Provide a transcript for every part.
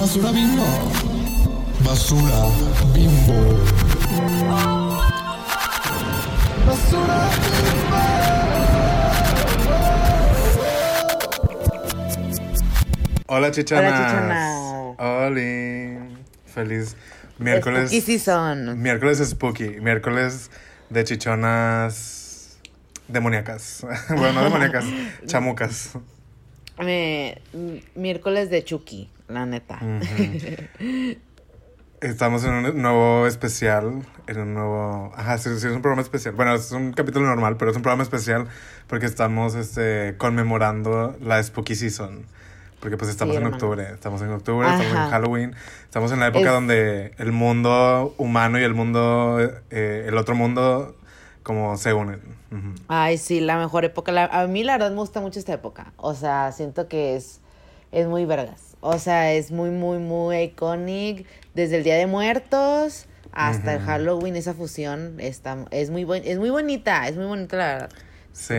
Basura bimbo. Basura bimbo. Basura Hola chichanas. Hola, chichanas. Hola. Feliz miércoles. Y sí son. Miércoles spooky. Miércoles de chichonas demoníacas. bueno, no demoníacas, chamucas. Eh, miércoles de Chucky, la neta. Estamos en un nuevo especial, en un nuevo... Ajá, sí, sí, es un programa especial. Bueno, es un capítulo normal, pero es un programa especial porque estamos este, conmemorando la Spooky Season. Porque pues estamos Sí, en hermano. octubre, estamos en octubre, estamos en. Halloween, estamos en la época Es- donde el mundo humano y el mundo, eh, el otro mundo, como se unen. Ay, sí, la mejor época. La- a mí la verdad me gusta mucho esta época. O sea, siento que es, es muy vergas. O sea, es muy, muy, muy iconic. Desde el Día de Muertos hasta el. Halloween, esa fusión está, es, muy buen, es muy bonita. Es muy bonita, la verdad. Sí.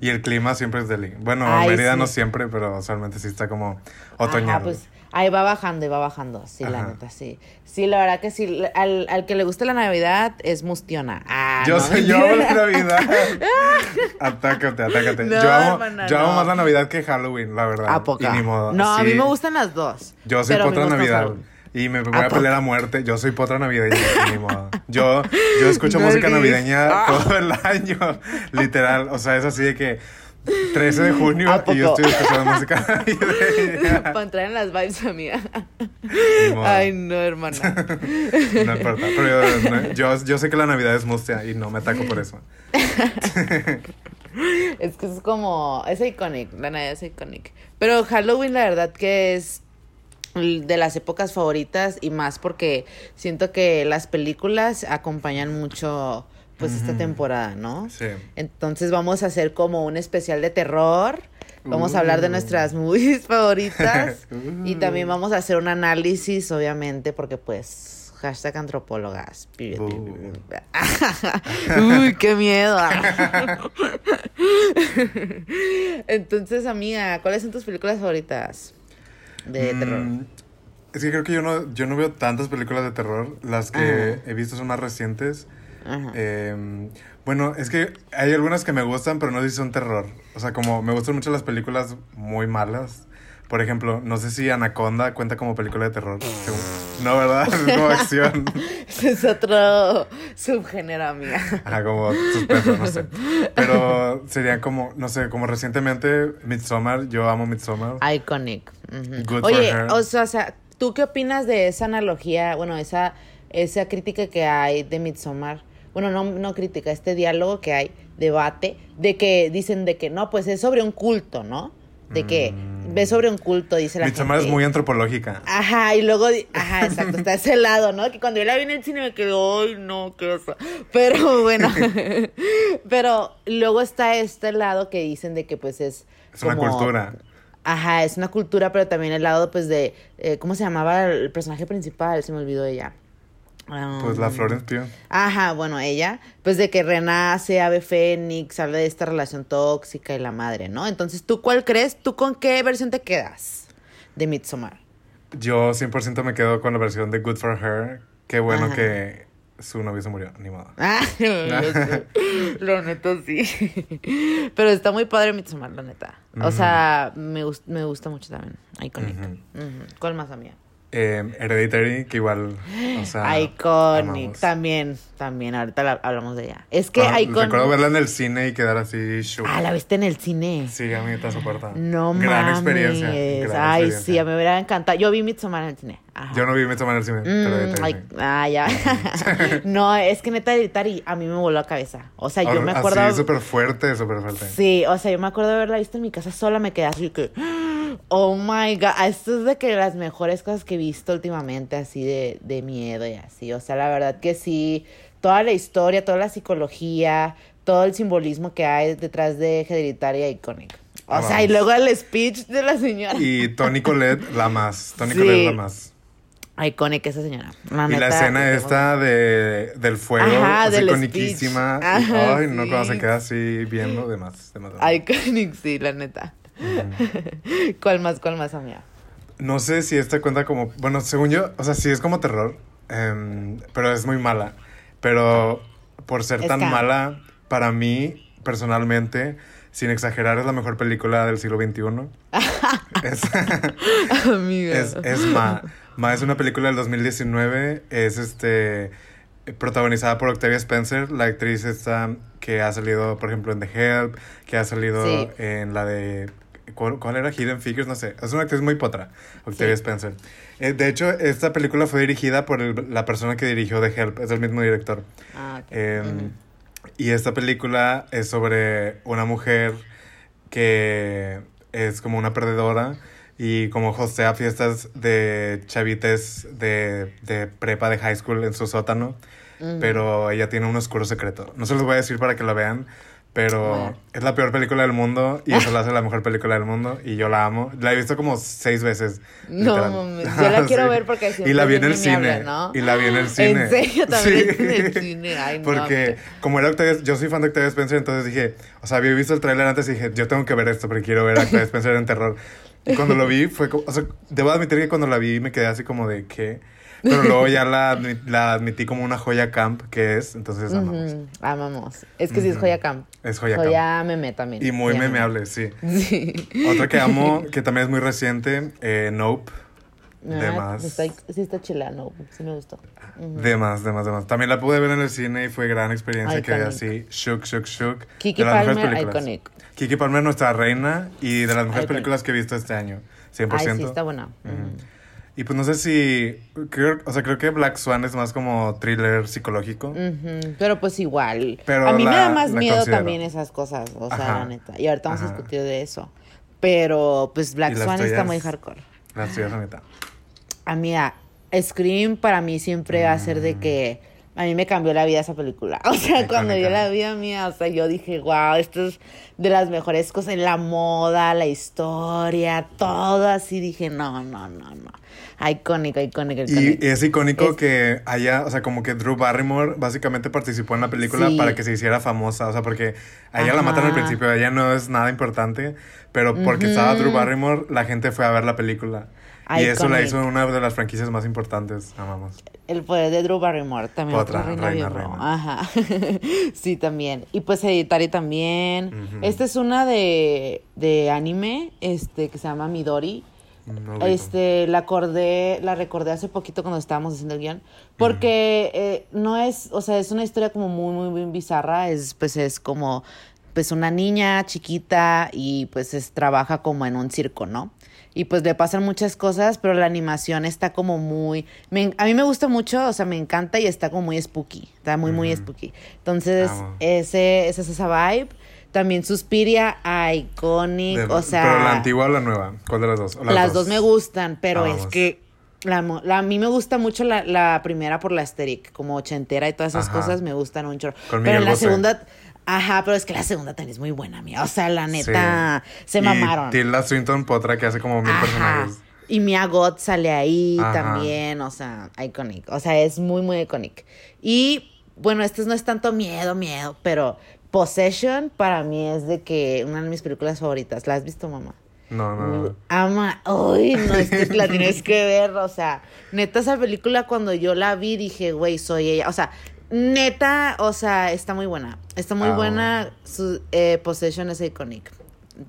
Y el clima siempre es deli. Bueno, Ay, Mérida sí. no siempre, pero usualmente sí está como otoñal. Ajá, pues ahí va bajando y va bajando, sí, la neta, sí. Sí, la verdad que sí, al, al que le guste la Navidad es mustiona. Ah, Yo no, sé, yo amo la. Navidad. atácate, atácate. No, yo amo, hermana, yo amo no. más la Navidad que Halloween, la verdad. ¿A poco? Y ni modo. No, a mí me gustan las dos. Yo soy pero a mí me potra gusta Navidad. Halloween. Y me voy ¿A a, pelear a muerte. Yo soy potra navideña, ni modo. Yo, yo escucho No música navideña Ah. todo el año. Literal. O sea, es así de que 13 de junio ¿A y yo estoy escuchando música. Para entrar en las vibes, amiga. Ay, no, hermana. No importa. Pero yo, no- yo, yo sé que la Navidad es mustia y no me ataco por eso. Es que es como, es iconic, la Navidad es iconic. Pero Halloween, la verdad que es de las épocas favoritas y más porque siento que las películas acompañan mucho pues esta temporada, ¿no? Sí. Entonces vamos a hacer como un especial de terror. Vamos a hablar de Uh. nuestras movies favoritas. y Uh. también vamos a hacer un análisis, obviamente, porque pues, hashtag antropólogas. Uh. Uy, qué miedo. Entonces, amiga, ¿cuáles son tus películas favoritas de terror? Mm, Es que creo que yo no, yo no veo tantas películas de terror. Las que Ajá. he visto son más recientes. Ajá. Eh, bueno, es que hay algunas que me gustan, pero no sé si son terror. O sea, como me gustan mucho las películas muy malas. Por ejemplo, no sé si Anaconda cuenta como película de terror. según- No, ¿verdad? Es como acción. Ese es otro subgénero, amiga. Ajá, como suspenso, no sé. Pero sería como, no sé, como recientemente Midsommar. Yo amo Midsommar. Iconic. Ujú. Good for Oye, her. o sea, o sea, ¿tú qué opinas de esa analogía, bueno, esa, esa crítica que hay de Midsommar? Bueno, no, no crítica, este diálogo que hay, debate, de que dicen de que no, pues es sobre un culto, ¿no? De que Mm. ve sobre un culto, dice la es gente. muy antropológica. Ajá, y luego, ajá, exacto, está ese lado, ¿no? Que cuando yo la vi en el cine me quedó, ay, no, qué oso. Pero bueno, pero luego está este lado que dicen de que pues es... Es una como- cultura. Ajá, es una cultura, pero también el lado, pues, de... eh, ¿Cómo se llamaba el personaje principal? Se me olvidó ella. Pues la Um, Florence Pugh. Ajá, bueno, ella, pues de que renace, ave fénix, habla de esta relación tóxica y la madre, ¿no? Entonces, ¿tú cuál crees? ¿Tú con qué versión te quedas de Midsommar? Yo 100% me quedo con la versión de Good for Her. Qué bueno Ajá. que su novio se murió, ni modo. Ah, lo neta sí. Pero está muy padre Midsommar, la neta. O sea, me, me gusta mucho también. Iconic. Ujú. Ujú. ¿Cuál más, amiga? Eh, Hereditary, que igual, o sea... Iconic. amamos. También, también. Ahorita la- hablamos de ella. Es que Ah, Iconic. Recuerdo verla en el cine y quedar así shook. Ah, la viste en el cine. Sí, a mí está soporta. No Gran mames. experiencia. gran Ay, experiencia. sí, a mí me hubiera encantado. Yo vi Midsommar en el cine. Ajá. Yo no vi Midsommar en el cine, pero Mm, ay, ah, ya. no, es que neta Hereditary a mí me voló la cabeza. O sea, yo Ahora, me acuerdo. Así, súper fuerte, súper fuerte. Sí, o sea, yo me acuerdo de haberla visto en mi casa sola, me quedé así que, oh my god, esto es de que las mejores cosas que he visto últimamente, así de, de miedo y así, o sea, la verdad que sí, toda la historia, toda la psicología, todo el simbolismo que hay detrás de Hereditaria Iconic. O Ah, sea, y luego el speech de la señora. Y Tony Colette, la más. Tony Sí. Colette, la más. Iconic esa señora. y la escena esta de, del fuego, Ajá, así del iconiquísima. Ajá, ay, no, cuando se queda así viendo, demás. demás, demás. Iconic, sí, la neta. ¿Cuál más, cuál más, amiga? No sé si esta cuenta como. Bueno, según yo, o sea, sí es como terror, em, pero es muy mala. Pero por ser Es tan mala, para mí, personalmente, sin exagerar, es la mejor película del siglo XXI. es, es, es Ma. Ma es una película del 2019. Es este protagonizada por Octavia Spencer, la actriz esta que ha salido, por ejemplo, en The Help, que ha salido Sí. en la de ¿cuál, cuál era Hidden Figures? No sé. Es una actriz muy potra, Octavia Sí. Spencer. Eh, de hecho, esta película fue dirigida por el- la persona que dirigió The Help, es el mismo director. Ah, ok. Eh, Ujú. Y esta película es sobre una mujer que es como una perdedora y como hostea fiestas de chavites de, de prepa, de high school en su sótano. Pero ella tiene un oscuro secreto. No se los voy a decir para que la vean, pero Bueno. es la peor película del mundo y eso la hace la mejor película del mundo y yo la amo. La he visto como seis veces. No, mames, yo la quiero Sí. ver porque Y la vi en el cine. ¿no? Y la vi en el cine. ¿En serio? También Sí. en el cine. Ay, no. Porque como era Octavia, yo soy fan de Octavia Spencer, entonces dije, o sea, había visto el tráiler antes y dije, yo tengo que ver esto porque quiero ver a Octavia Spencer en terror. Y cuando lo vi fue como, o sea, debo admitir que cuando la vi me quedé así como de, ¿qué? Pero luego ya la, la admití como una joya camp que es, entonces amamos. Ujú, Amamos. Es que sí es joya camp. Es joya, Joya, camp. meme también. Y muy memeable, sí. Sí. Otra que amo, que también es muy reciente, eh, Nope. De Ah, más. Está, sí está chila, no. Sí me gustó. Ujú. De más, de más, de más. También la pude ver en el cine y fue gran experiencia. Iconic. así, shook, shook, shook. Kiki de Palmer, iconic. Kiki Palmer, nuestra reina y de las mejores películas que he visto este año. 100%. Ay, sí, está buena. Y pues no sé si. Creo, o sea, creo que Black Swan es más como thriller psicológico. Pero pues igual. Pero a mí me la- da más la miedo considero. también esas cosas, o sea, Ajá. la neta. Y ahorita vamos a discutir de eso. Pero pues Black ¿Y las Swan está muy hardcore. Las tuyas, Anita. Amiga, Scream para mí siempre va a ser de que a mí me cambió la vida esa película. O sea, cuando yo la vi a mí, o sea, yo dije, wow, esto es de las mejores cosas en la moda, la historia, todo así. Dije, no, no, no, no. Icónico, icónico, Y icónico. es icónico Es- que haya, o sea, como que Drew Barrymore básicamente participó en la película Sí. para que se hiciera famosa, o sea, porque a ella la matan al principio, ella no es nada importante, pero porque estaba Drew Barrymore, la gente fue a ver la película. Y eso la Iconic. hizo una de las franquicias más importantes, amamos. El poder de Drew Barrymore también. Otra, Otra, reina, reina. Ajá. sí, también. Y pues Hereditary también. Esta es una de, de anime, este, que se llama Midori. No. Este, la acordé, la recordé hace poquito cuando estábamos haciendo el guion. Porque eh, no es, o sea, es una historia como muy, muy, muy bizarra. Es, pues, es como, pues, una niña chiquita y pues es, trabaja como en un circo, ¿no? Y pues le pasan muchas cosas, pero la animación está como muy... me- a mí me gusta mucho, o sea, me encanta y está como muy spooky. Está muy, muy spooky. Entonces, Amo. ese, esa es esa vibe. También Suspiria, Iconic, De- o sea... Pero la antigua o la nueva, ¿cuál de las dos? ¿O Las, dos? me gustan, pero es que la, a mí me gusta mucho la, la primera por la aesthetic, como ochentera y todas esas Ajá. cosas me gustan un chorro. Pero en la segunda, ajá, pero es que la segunda también es muy buena, mía. O sea, la neta, se Y mamaron. Tilda Swinton, potra que hace como mil Ajá. personajes. Y Mia Goth sale ahí Ajá. también, o sea, iconic. O sea, es muy, muy iconic. Y bueno, este no es tanto miedo, miedo, pero Possession para mí es de que una de mis películas favoritas. ¿La has visto, mamá? No, no, no. Ama, uy, no, es que la tienes que ver, o sea, neta esa película cuando yo la vi dije, güey, soy ella, o sea, neta, o sea, está muy buena, está muy Ah, buena, su eh, Possession es iconic,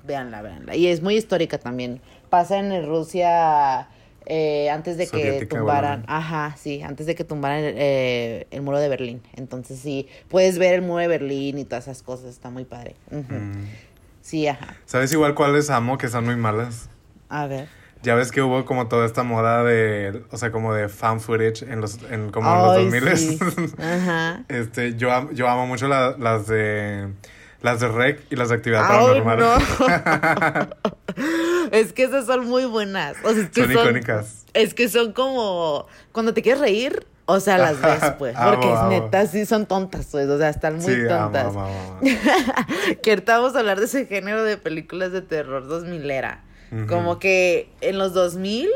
véanla, véanla, y es muy histórica también, pasa en Rusia eh, antes de que tumbaran, bueno. ajá, sí, antes de que tumbaran el, eh, el muro de Berlín, entonces sí, puedes ver el muro de Berlín y todas esas cosas, está muy padre. Mm. sí, ajá, ¿Sabes igual cuáles amo que están muy malas? a ver. Ya ves que hubo como toda esta moda de, o sea, como de fan footage en los, en como Ay, en los 2000 sí. Ajá. Este, yo, am- yo amo mucho la- las de las de Rec y las de Actividad Ay, Paranormal. no. es que esas son muy buenas. O sea, es que Son son, icónicas. Es que son como cuando te quieres reír, o sea, las ves, pues. Amo, Porque es neta, sí son tontas, pues. O sea, están muy Sí, tontas. amo, amo. que ahorita vamos a hablar de ese género de películas de terror 2000 era. Como que en los 2000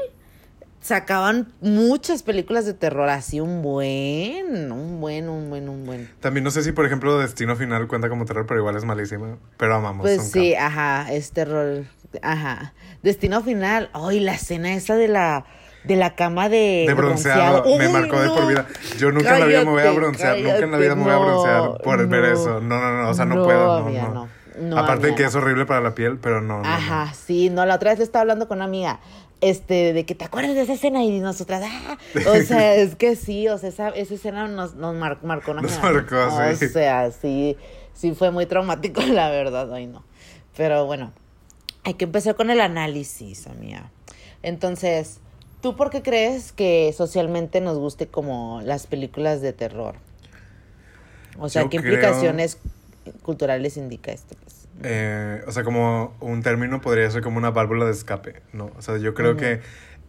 sacaban muchas películas de terror, así un buen, un buen, un buen, un buen. También no sé si, por ejemplo, Destino Final cuenta como terror, pero igual es malísima. Pero amamos. Pues sí, ajá, es terror, ajá. Destino final, ay, la escena esa de la, de la cama de, De bronceado, me marcó de por vida. Yo nunca en la vida me voy a Cállate, broncear, nunca en la vida me voy a broncear por no, ver eso. No, no, no, o sea, no, No, puedo, no, no. Aparte de que es horrible para la piel, pero no. Ajá, sí, no, la otra vez estaba hablando con una amiga, este, de que te acuerdas de esa escena y nosotras, ah, o sea, es que sí, o sea, esa, esa escena nos, nos mar- marcó una Nos marcó, sí. O sea, sí, sí fue muy traumático, la verdad, ay no. Pero bueno, hay que empezar con el análisis, amiga. Entonces, ¿tú por qué crees que socialmente nos guste como las películas de terror? O sea, Yo ¿qué creo- implicaciones culturales indica esto? pues? Eh, o sea, como un término podría ser como una válvula de escape, ¿no? O sea, yo creo que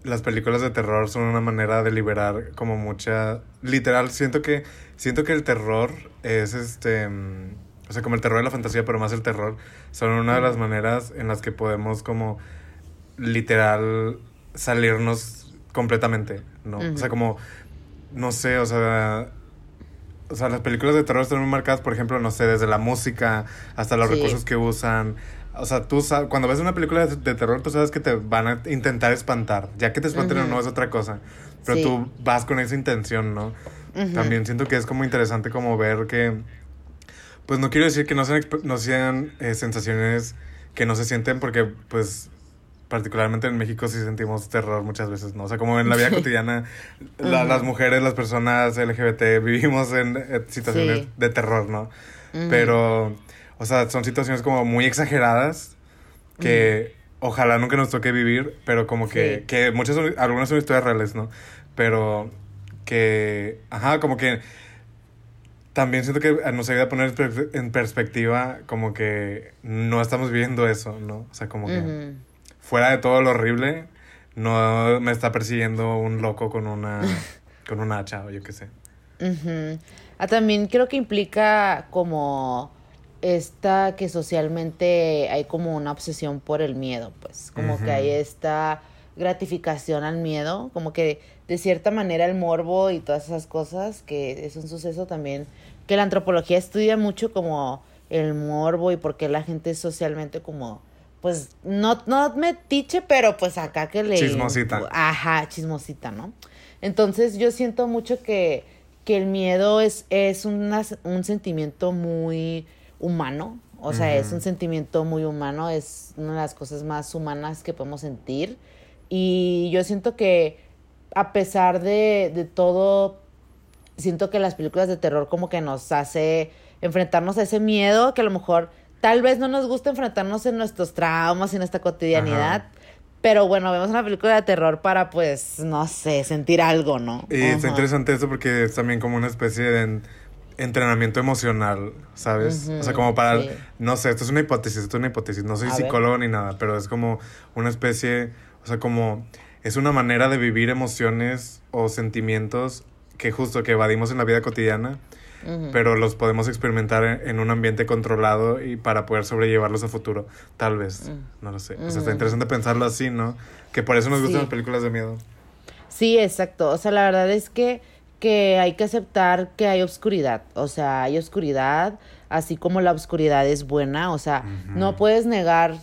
las películas de terror son una manera de liberar como mucha... Literal, siento que, siento que el terror es este... mm, O sea, como el terror de la fantasía, pero más el terror, son una de las maneras en las que podemos como literal salirnos completamente, ¿no? O sea, como, no sé, o sea, o sea, las películas de terror están muy marcadas, por ejemplo, no sé, desde la música hasta los Sí. recursos que usan. O sea, tú sabes, cuando ves una película de, terror, tú sabes que te van a intentar espantar. Ya que te espanten o Ujú. no es otra cosa. Pero Sí. tú vas con esa intención, ¿no? También siento que es como interesante como ver que... Pues no quiero decir que no sean, no sean eh, sensaciones que no se sienten porque pues particularmente en México sí sentimos terror muchas veces, ¿no? O sea, como en la vida cotidiana, la- Ujú. las mujeres, las personas LGBT vivimos en eh, situaciones Sí. de terror, ¿no? Ujú. Pero, o sea, son situaciones como muy exageradas que ojalá nunca nos toque vivir, pero como que, Sí. que muchas, son- algunas son historias reales, ¿no? Pero que, ajá, como que también siento que nos ayuda a poner en perspe- en perspectiva como que no estamos viviendo eso, ¿no? O sea, como que. Fuera de todo lo horrible, no me está persiguiendo un loco con una, con un hacha o yo qué sé. Ah, también creo que implica como esta que socialmente hay como una obsesión por el miedo, pues. Como que hay esta gratificación al miedo, como que de cierta manera el morbo y todas esas cosas, que es un suceso también que la antropología estudia mucho como el morbo y por qué la gente es socialmente como pues no no metiche, pero pues acá que le Chismosita. Ajá, chismosita, ¿no? Entonces yo siento mucho que, que el miedo es, es una- un sentimiento muy humano, o sea, es un sentimiento muy humano, es una de las cosas más humanas que podemos sentir. Y yo siento que a pesar de, de todo, siento que las películas de terror como que nos hace enfrentarnos a ese miedo que a lo mejor tal vez no nos gusta enfrentarnos en nuestros traumas y en nuestra cotidianidad. Ajá. Pero bueno, vemos una película de terror para, pues, no sé, sentir algo, ¿no? Y está interesante eso porque es también como una especie de en- entrenamiento emocional, ¿sabes? O sea, como para, sí. no sé, esto es una hipótesis, esto es una hipótesis, no soy A ver. psicólogo ni nada, pero es como una especie, o sea, como es una manera de vivir emociones o sentimientos que justo que evadimos en la vida cotidiana, Pero los podemos experimentar en, en un ambiente controlado y para poder sobrellevarlos a futuro, tal vez, Mm. no lo sé. O sea, Ujú. está interesante pensarlo así, ¿no? Que por eso nos gustan Sí. las películas de miedo. Sí, exacto. O sea, la verdad es que, que hay que aceptar que hay oscuridad. O sea, hay oscuridad, así como la oscuridad es buena. O sea, no puedes negar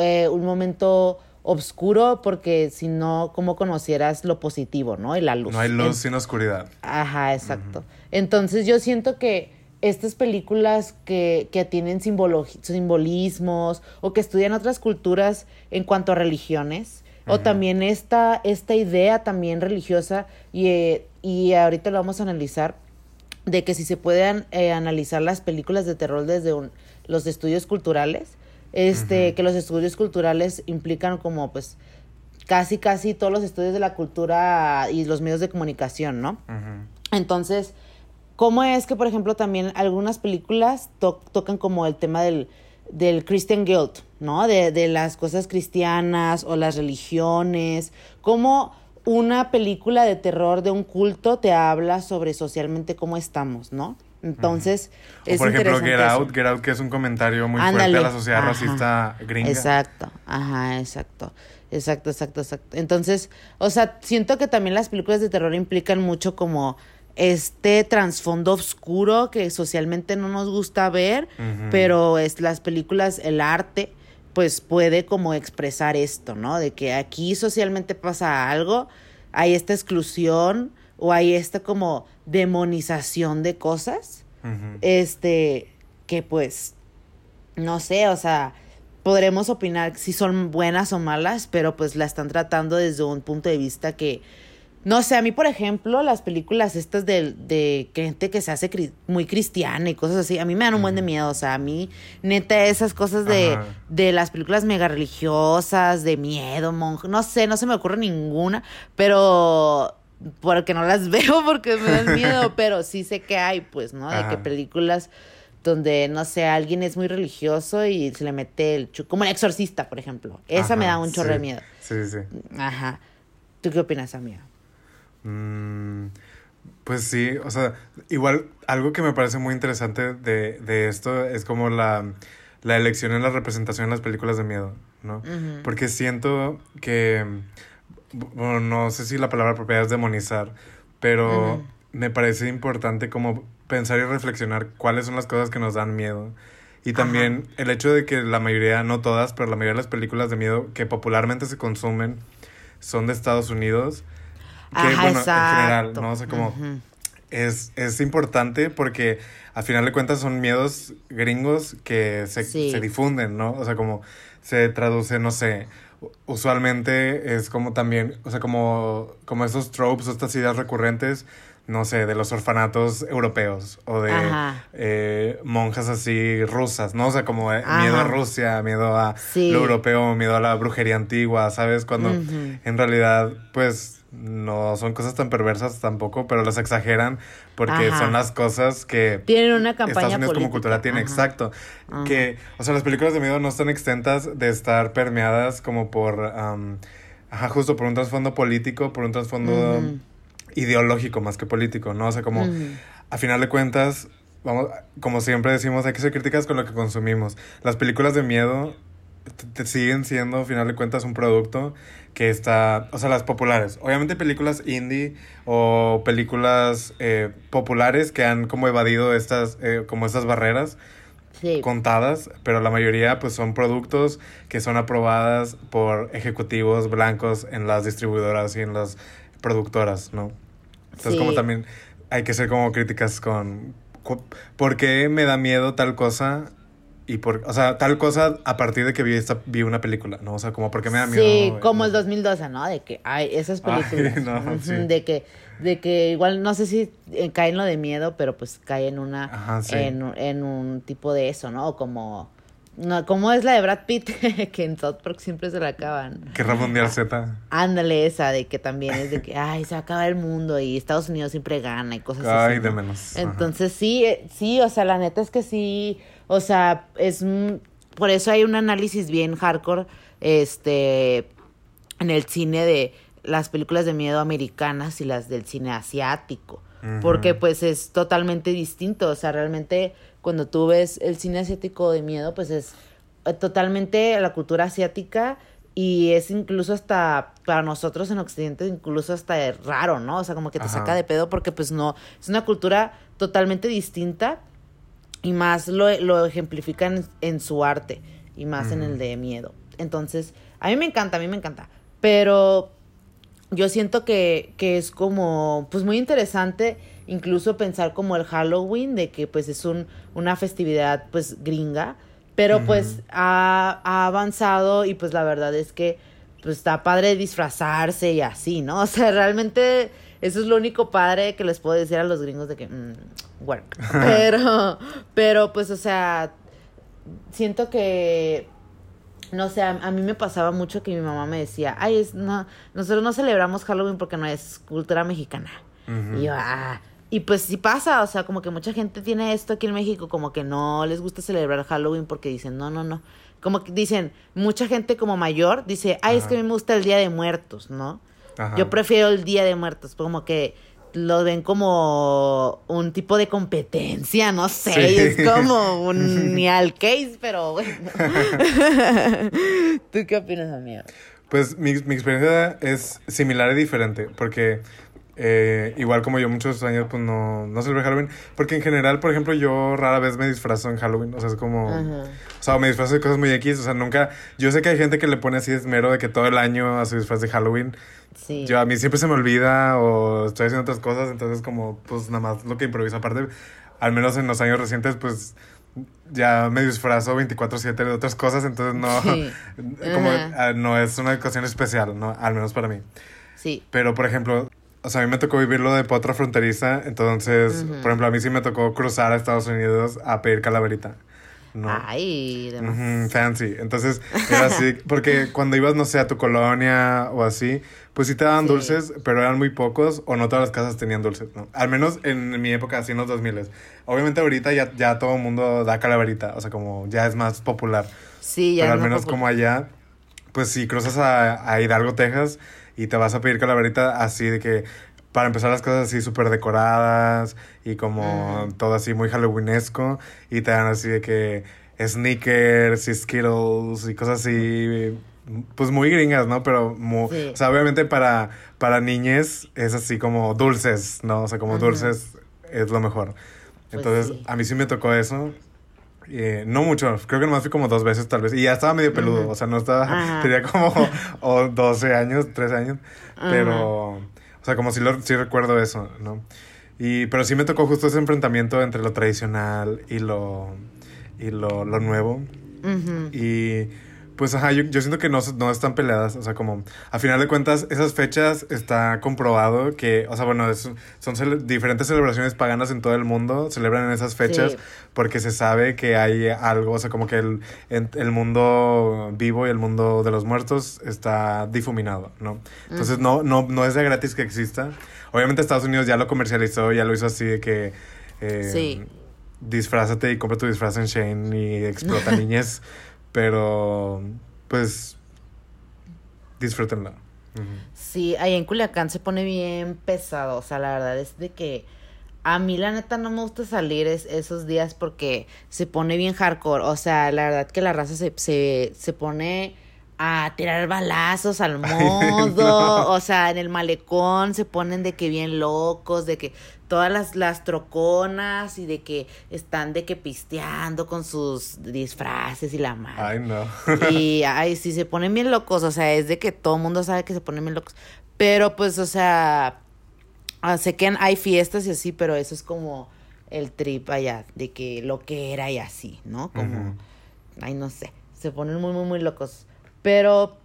eh, un momento oscuro porque si no, ¿cómo conocieras lo positivo, no? Y la luz. No hay luz En- sin oscuridad. Ajá, exacto. Entonces yo siento que estas películas que, que tienen simbolismos o que estudian otras culturas en cuanto a religiones, o también esta, esta idea también religiosa, y, eh, y ahorita lo vamos a analizar, de que si se pueden eh, analizar las películas de terror desde un- los estudios culturales, este, que los estudios culturales implican como pues casi casi todos los estudios de la cultura y los medios de comunicación, ¿no? Entonces, ¿cómo es que, por ejemplo, también algunas películas to- tocan como el tema del, del Christian guilt, ¿no? De, de las cosas cristianas o las religiones. ¿Cómo una película de terror de un culto te habla sobre socialmente cómo estamos, ¿no? Entonces, O es por ejemplo, Get eso. Out, Get Out, que es un comentario muy Ándale. fuerte a la sociedad Ajá. racista gringa. Exacto, ajá, exacto. Exacto, exacto, exacto. Entonces, o sea, siento que también las películas de terror implican mucho como este trasfondo oscuro que socialmente no nos gusta ver, pero es las películas, el arte, pues puede como expresar esto, ¿no? De que aquí socialmente pasa algo, hay esta exclusión o hay esta como demonización de cosas, este, que pues, no sé, o sea, podremos opinar si son buenas o malas, pero pues la están tratando desde un punto de vista que, no sé, a mí por ejemplo, las películas estas de, de gente que se hace muy cristiana y cosas así, a mí me dan un buen de miedo, o sea, a mí neta esas cosas de, de las películas mega religiosas, de miedo, monje, no sé, no se me ocurre ninguna, pero porque no las veo porque me dan miedo, pero sí sé que hay, pues, ¿no? De que películas donde, no sé, alguien es muy religioso y se le mete el como el exorcista, por ejemplo. Esa me da un chorro de miedo. Sí, sí. Ajá. ¿Tú qué opinas, amiga? Mm, pues sí, o sea, igual algo que me parece muy interesante de, de esto es como la, la elección en la representación en las películas de miedo, ¿no? Porque siento que, bueno, no sé si la palabra propiedad es demonizar, pero me parece importante como pensar y reflexionar cuáles son las cosas que nos dan miedo. Y también el hecho de que la mayoría, no todas, pero la mayoría de las películas de miedo que popularmente se consumen son de Estados Unidos. Que, bueno, en general, ¿no? O sea, como es, es importante porque a final de cuentas son miedos gringos que se, se difunden, ¿no? O sea, como se traduce, no sé, usualmente es como también, o sea, como, como esos tropes o estas ideas recurrentes no sé, de los orfanatos europeos o de eh, monjas así rusas, ¿no? O sea, como eh, miedo a Rusia, miedo a lo europeo, miedo a la brujería antigua, ¿sabes? Cuando en realidad, pues, no son cosas tan perversas tampoco, pero las exageran porque son las cosas que... Tienen una campaña Estados Unidos como cultura tiene, exacto. Que, o sea, las películas de miedo no están extentas de estar permeadas como por... ajá, justo por un trasfondo político, por un trasfondo ideológico más que político, ¿no? O sea, como a final de cuentas, vamos, como siempre decimos, hay que ser críticas con lo que consumimos. Las películas de miedo te siguen siendo, a final de cuentas, un producto que está, o sea, las populares. Obviamente películas indie o películas eh, populares que han como evadido estas, eh, como estas barreras. contadas, pero la mayoría pues son productos que son aprobadas por ejecutivos blancos en las distribuidoras y en las productoras, ¿no? Entonces, como también hay que ser como críticas con por qué me da miedo tal cosa y por, o sea, tal cosa a partir de que vi esta vi una película, ¿no? O sea, como por qué me da miedo. Sí, como el 2012, ¿no? De que hay esas películas. De que de que igual no sé si eh, cae en lo de miedo, pero pues cae en una en, en un tipo de eso, ¿no? Como no, como es la de Brad Pitt, que en South Park siempre se la acaban. Guerra Mundial Z. Ándale, esa de que también es de que, ay, se acaba el mundo y Estados Unidos siempre gana y cosas así. Ay, de menos. Entonces sí, eh, sí, o sea, la neta es que sí, o sea, es, por eso hay un análisis bien hardcore, este, en el cine de las películas de miedo americanas y las del cine asiático. Porque pues es totalmente distinto, o sea, realmente cuando tú ves el cine asiático de miedo, pues es eh, totalmente la cultura asiática y es incluso hasta para nosotros en Occidente incluso hasta raro, ¿no? O sea, como que te saca de pedo porque pues no, es una cultura totalmente distinta y más lo, lo ejemplifican en, su arte y más en el de miedo. Entonces, a mí me encanta, a mí me encanta, pero yo siento que, que es como pues muy interesante incluso pensar como el Halloween, de que pues es un, una festividad pues gringa, pero pues ha, avanzado y pues la verdad es que pues está padre disfrazarse y así, ¿no? O sea, realmente eso es lo único padre que les puedo decir a los gringos de que, mm, work. Pero, pero pues, o sea, siento que no sé, a, mí me pasaba mucho que mi mamá me decía, ay, es, no, nosotros no celebramos Halloween porque no es cultura mexicana. Y yo, ah, y pues sí pasa, o sea, como que mucha gente tiene esto aquí en México, como que no les gusta celebrar Halloween porque dicen, no, no, no. Como que dicen, mucha gente como mayor dice, ay, es que a mí me gusta el Día de Muertos, ¿no? Yo prefiero el Día de Muertos, como que lo ven como un tipo de competencia, no sé, es como un ni al case, pero bueno. ¿Tú qué opinas, amigo? Pues mi, mi experiencia es similar y diferente, porque eh, igual como yo muchos años pues no, no celebré Halloween, porque en general, por ejemplo, yo rara vez me disfrazo en Halloween, o sea, es como... Ajá. O sea, me disfrazo de cosas muy X, o sea, nunca... Yo sé que hay gente que le pone así esmero de que todo el año hace disfraz de Halloween. Sí. Yo a mí siempre se me olvida o estoy haciendo otras cosas, entonces como pues nada más lo que improviso. Aparte, al menos en los años recientes, pues ya me disfrazo 24/7 de otras cosas, entonces no, Sí. como, ah, no es una ocasión especial, ¿no? Al menos para mí. Sí. Pero, por ejemplo, o sea, a mí me tocó vivirlo de potra fronteriza, entonces, Ujú. por ejemplo, a mí sí me tocó cruzar a Estados Unidos a pedir calaverita. ¿no? Ay, demás. Ujú, fancy. Entonces, era así, porque cuando ibas, no sé, a tu colonia o así, pues sí te daban Sí. dulces, pero eran muy pocos o no todas las casas tenían dulces, ¿no? Al menos en mi época, así en los 2000. Obviamente ahorita ya, ya todo el mundo da calaverita, o sea, como ya es más popular. Sí, ya pero al no menos como allá, pues si cruzas a, a Hidalgo, Texas, y te vas a pedir calaverita así de que, para empezar las cosas así súper decoradas y como Ujú. todo así muy halloweenesco, y te dan así de que sneakers y skittles y cosas así, pues muy gringas, ¿no? Pero, mu- Sí. o sea, obviamente para, para niñes es así como dulces, ¿no? O sea, como dulces es lo mejor. Pues Entonces, sí. a mí sí me tocó eso. Eh, no mucho, creo que nomás fui como dos veces tal vez. Y ya estaba medio peludo, o sea, no estaba, Ajá. tenía como o 12 años, 13 años. Pero, o sea, como si lo, sí recuerdo eso, ¿no? Y, pero sí me tocó justo ese enfrentamiento entre lo tradicional y lo, y lo, lo nuevo. Y pues, ajá, yo, yo siento que no, no están peleadas. O sea, como a final de cuentas, esas fechas está comprobado que, o sea, bueno, es- son cele- diferentes celebraciones paganas en todo el mundo, celebran en esas fechas Sí. porque se sabe que hay algo, o sea, como que el, el mundo vivo y el mundo de los muertos está difuminado, ¿no? Entonces, no, no, no es de gratis que exista. Obviamente, Estados Unidos ya lo comercializó, ya lo hizo así de que. eh, Sí. disfrázate y compra tu disfraz en Shane y explota niñez. Pero, pues, disfrútenlo. Ujú. Sí, ahí en Culiacán se pone bien pesado. O sea, la verdad es de que a mí la neta no me gusta salir es- esos días porque se pone bien hardcore. O sea, la verdad que la raza se, se, se pone a tirar balazos al modo. no. O sea, en el malecón se ponen de que bien locos, de que todas las, las troconas y de que están de que pisteando con sus disfraces y la madre. Ay, no. Y ay, sí, se ponen bien locos, o sea, es de que todo el mundo sabe que se ponen bien locos. Pero pues, o sea, ah, sé que hay fiestas y así, pero eso es como el trip allá, de que lo que era y así, ¿no? Como, ay, no sé, se ponen muy, muy, muy locos. Pero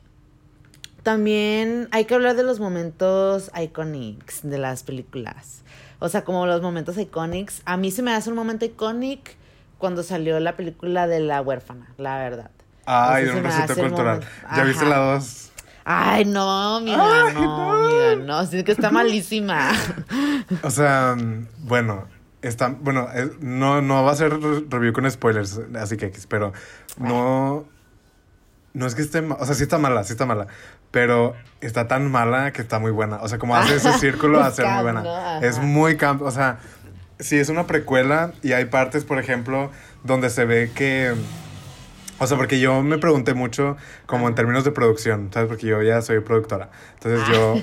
también hay que hablar de los momentos iconics de las películas. O sea, como los momentos iconics. A mí se me hace un momento iconic cuando salió la película de La huérfana, la verdad. Ay, un el cultural. ¿Ya viste la dos? Ay, no, amiga, Ay, no, no. no, sí que está malísima. O sea, bueno, está, bueno, eh, no, no va a ser re- review con spoilers, así que X, pero no, no es que esté, o sea, sí está mala, sí está mala, pero está tan mala que está muy buena. O sea, como hace ese círculo a ser muy buena. Es muy camp, o sea, sí es una precuela y hay partes, por ejemplo, donde se ve que... O sea, porque yo me pregunté mucho como en términos de producción, ¿sabes? Porque yo ya soy productora. Entonces yo,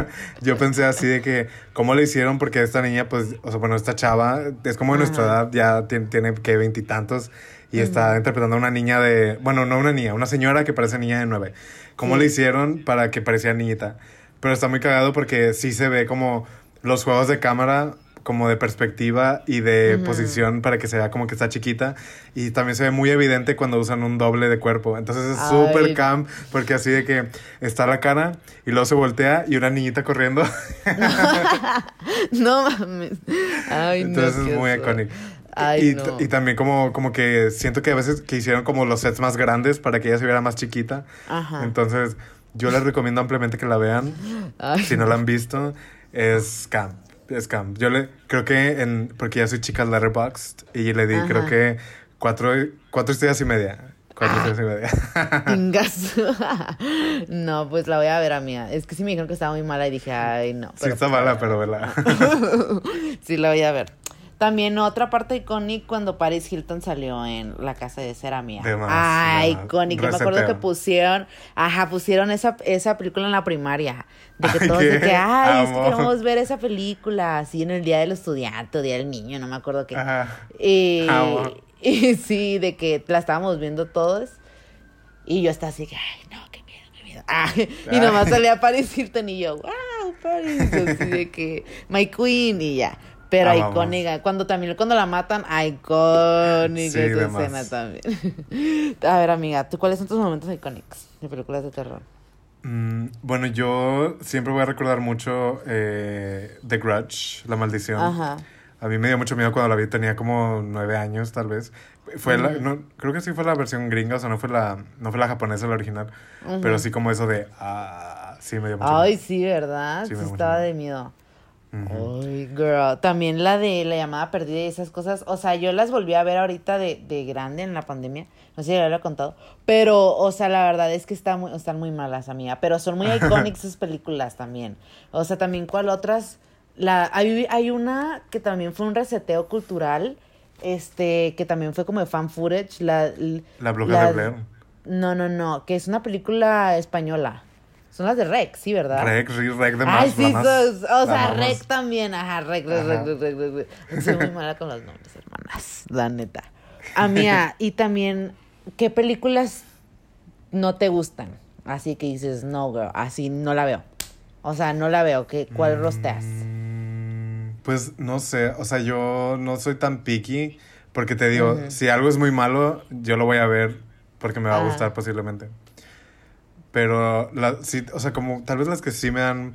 yo pensé así de que, ¿cómo le hicieron? Porque esta niña, pues, o sea, bueno, esta chava es como de nuestra edad, ya tiene, tiene que veintitantos y, está interpretando a una niña de, bueno, no una niña, una señora que parece niña de nueve. ¿Cómo Sí. le hicieron para que pareciera niñita? Pero está muy cagado porque sí se ve como los juegos de cámara como de perspectiva y de Ujú. posición para que se vea como que está chiquita y también se ve muy evidente cuando usan un doble de cuerpo entonces es súper cam porque así de que está la cara y luego se voltea y una niñita corriendo no mames. Ay, no. entonces es qué muy icónico Ay, y, no. y también como, como que siento que a veces que hicieron como los sets más grandes para que ella se viera más chiquita Ajá. entonces yo les recomiendo ampliamente que la vean Ay, si no la han visto, es camp. Es camp. Yo le creo que en. Porque ya soy chica Letterboxd y le di, Ajá. creo que cuatro, cuatro estrellas y media. Cuatro Ah. estrellas y media. No, pues la voy a ver, amiga. Es que sí me dijeron que estaba muy mala y dije, ay, no. sí, está mala, pero vela. sí, la voy a ver. También otra parte icónica cuando Paris Hilton salió en La Casa de Cera Mía. Ah, icónica. Me acuerdo que pusieron, ajá, pusieron esa, esa película en la primaria. De que Ay, todos de que, ay, es que queremos ver esa película. Así en el Día del Estudiante Día del Niño, no me acuerdo qué. Ajá. Y, sí, de que la estábamos viendo todos. Y yo estaba así que, ay, no, qué miedo, qué miedo. Ah, y nomás salía Paris Hilton y yo, wow, Paris. Así de que, my queen y ya. Pero Amamos. icónica. Cuando también, cuando la matan, icónica Sí, esa más. escena también. A ver, amiga, ¿tú cuáles son tus momentos icónicos de películas de terror? Mm, bueno, yo siempre voy a recordar mucho eh, The Grudge, La Maldición. Ajá. A mí me dio mucho miedo cuando la vi, tenía como nueve años tal vez. Fue la, no, creo que sí fue la versión gringa, o sea, no fue la, no fue la japonesa la original, pero sí como eso de, ah, sí me dio mucho Ay, miedo. sí, ¿verdad? Sí, Sí, estaba miedo. de miedo. Ay, girl. También la de la llamada perdida y esas cosas. O sea, yo las volví a ver ahorita de, de grande en la pandemia. No sé si ya lo he contado. Pero, o sea, la verdad es que está muy, están muy malas, amiga. Pero son muy icónicas esas películas también. O sea, también, ¿cuál otras? La, hay, hay una que también fue un reseteo cultural. Este, que también fue como de fan footage. La, La bruja de Blair. No, no, no. Que es una película española. Son las de Rex, sí, ¿verdad? Rex, Rex, Rex de más. Ay, sí, más- sos- o sea, más- Rec también, ajá, Rec, Rec, Ajá. Rec, Rec, Rec, Rec. Soy muy mala con los nombres, hermanas, la neta. Amiga, y también, ¿qué películas no te gustan? Así que dices, no, girl, así no la veo. O sea, no la veo, ¿qué, ¿cuál rosteas? Mm, Pues no sé, o sea, yo no soy tan picky porque te digo, si algo es muy malo, yo lo voy a ver porque me va a Ajá. gustar posiblemente. Pero, la, sí, o sea, como tal vez las que sí me dan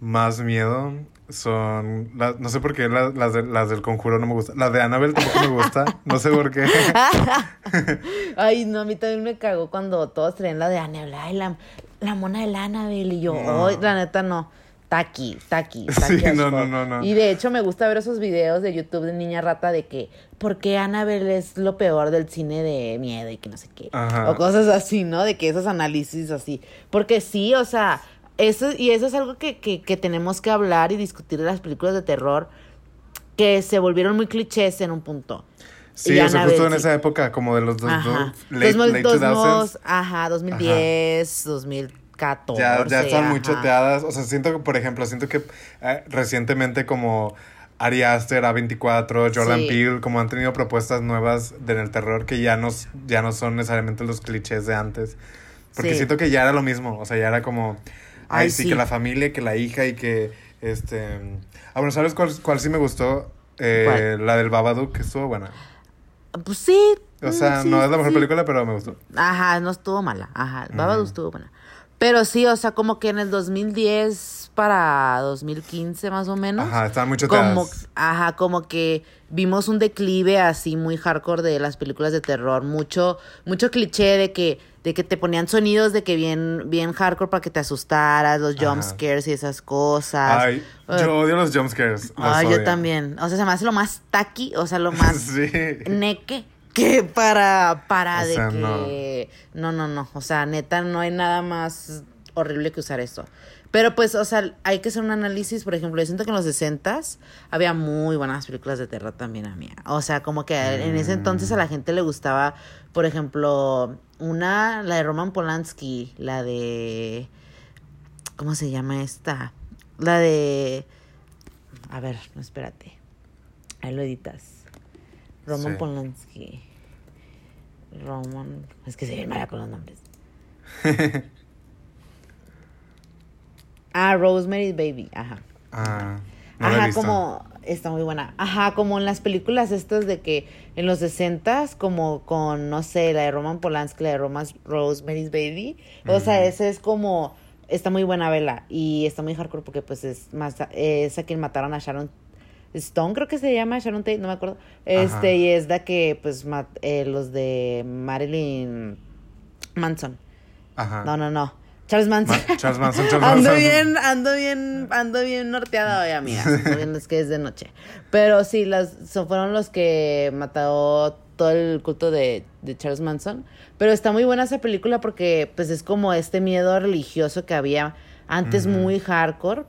más miedo son, las- no sé por qué la- las, de- las del conjuro no me gustan. Las de Annabelle tampoco me gusta, no sé por qué. Ay, no, a mí también me cagó cuando todos traían la de Annabelle, ay, la, la mona de Annabelle, y yo, No. la neta no. Taqui, taqui, Sí, taqui as no, no, no, no. Y de hecho me gusta ver esos videos de YouTube de niña rata de que, ¿por qué Annabelle es lo peor del cine de miedo y que no sé qué? Ajá. O cosas así, ¿no? De que esos análisis así. Porque sí, o sea, eso, y eso es algo que, que, que tenemos que hablar y discutir de las películas de terror que se volvieron muy clichés en un punto. Sí, Y o sea, justo en sí. esa época, como de los dos, Ajá. dos- late, Dos mil- late dos 2000s. mos- ajá, 2010, 2014. Ya, ya están muy choteadas. O sea, siento que, por ejemplo, siento que eh, recientemente como Ari Aster, A24, Jordan Sí. Peele, como han tenido propuestas nuevas de- en el terror que ya no, ya no son necesariamente los clichés de antes. Porque Sí. siento que ya era lo mismo. O sea, ya era como, ay, Ay, sí, sí. que la familia, que la hija y que, este... Ah, bueno, ¿sabes cuál, cuál sí me gustó? Eh, la del Babadook, que estuvo buena. Pues sí. O sea, mm, no es la mejor película, pero me gustó. Ajá, no estuvo mala. Ajá, Babadook estuvo buena. Pero sí, o sea, como que en el 2010 para 2015 más o menos. Ajá, estaban choteadas. Como, ajá, como que vimos un declive así muy hardcore de las películas de terror. Mucho, mucho cliché de que, de que te ponían sonidos de que bien, bien hardcore para que te asustaras, los jump Ajá. scares y esas cosas. Ay, yo odio los jumpscares. los Ay, yo también. O sea, se me hace lo más tacky, o sea, lo más sí. neque que para, para O de sea, que... No. no, no, O sea, neta, no hay nada más horrible que usar eso. Pero pues, o sea, hay que hacer un análisis. Por ejemplo, yo siento que en los 60 había muy buenas películas de terror también a mí. O sea, como que en ese entonces a la gente le gustaba, por ejemplo, una, la de Roman Polanski, la de... ¿Cómo se llama esta? La de... A ver, no, espérate. Ahí lo editas. Roman Sí. Polanski. Roman. Es que se ve mala con los nombres. ah, Rosemary's Baby. Ajá. Ah, no Ajá, como. Está muy buena. Ajá, como en las películas estas de que en los 60 como con, no sé, la de Roman Polanski, la de Roman Rosemary's Baby. O sea, ese es como. Está muy buena vela. Y está muy hardcore porque, pues, es más. Es a quien mataron a Sharon Stone, creo que se llama Sharon Tate, no me acuerdo. Este, Ajá. y es de que, pues, mat- eh, los de Marilyn Manson. Ajá. No, no, no. Charles Manson. Ma- Charles Manson, Charles ando Manson. bien, ando bien, ando bien norteada hoy. Ando bien, es que es de noche. Pero sí, las so- fueron los que mató todo el culto de, de Charles Manson. Pero está muy buena esa película porque pues es como este miedo religioso que había antes muy hardcore.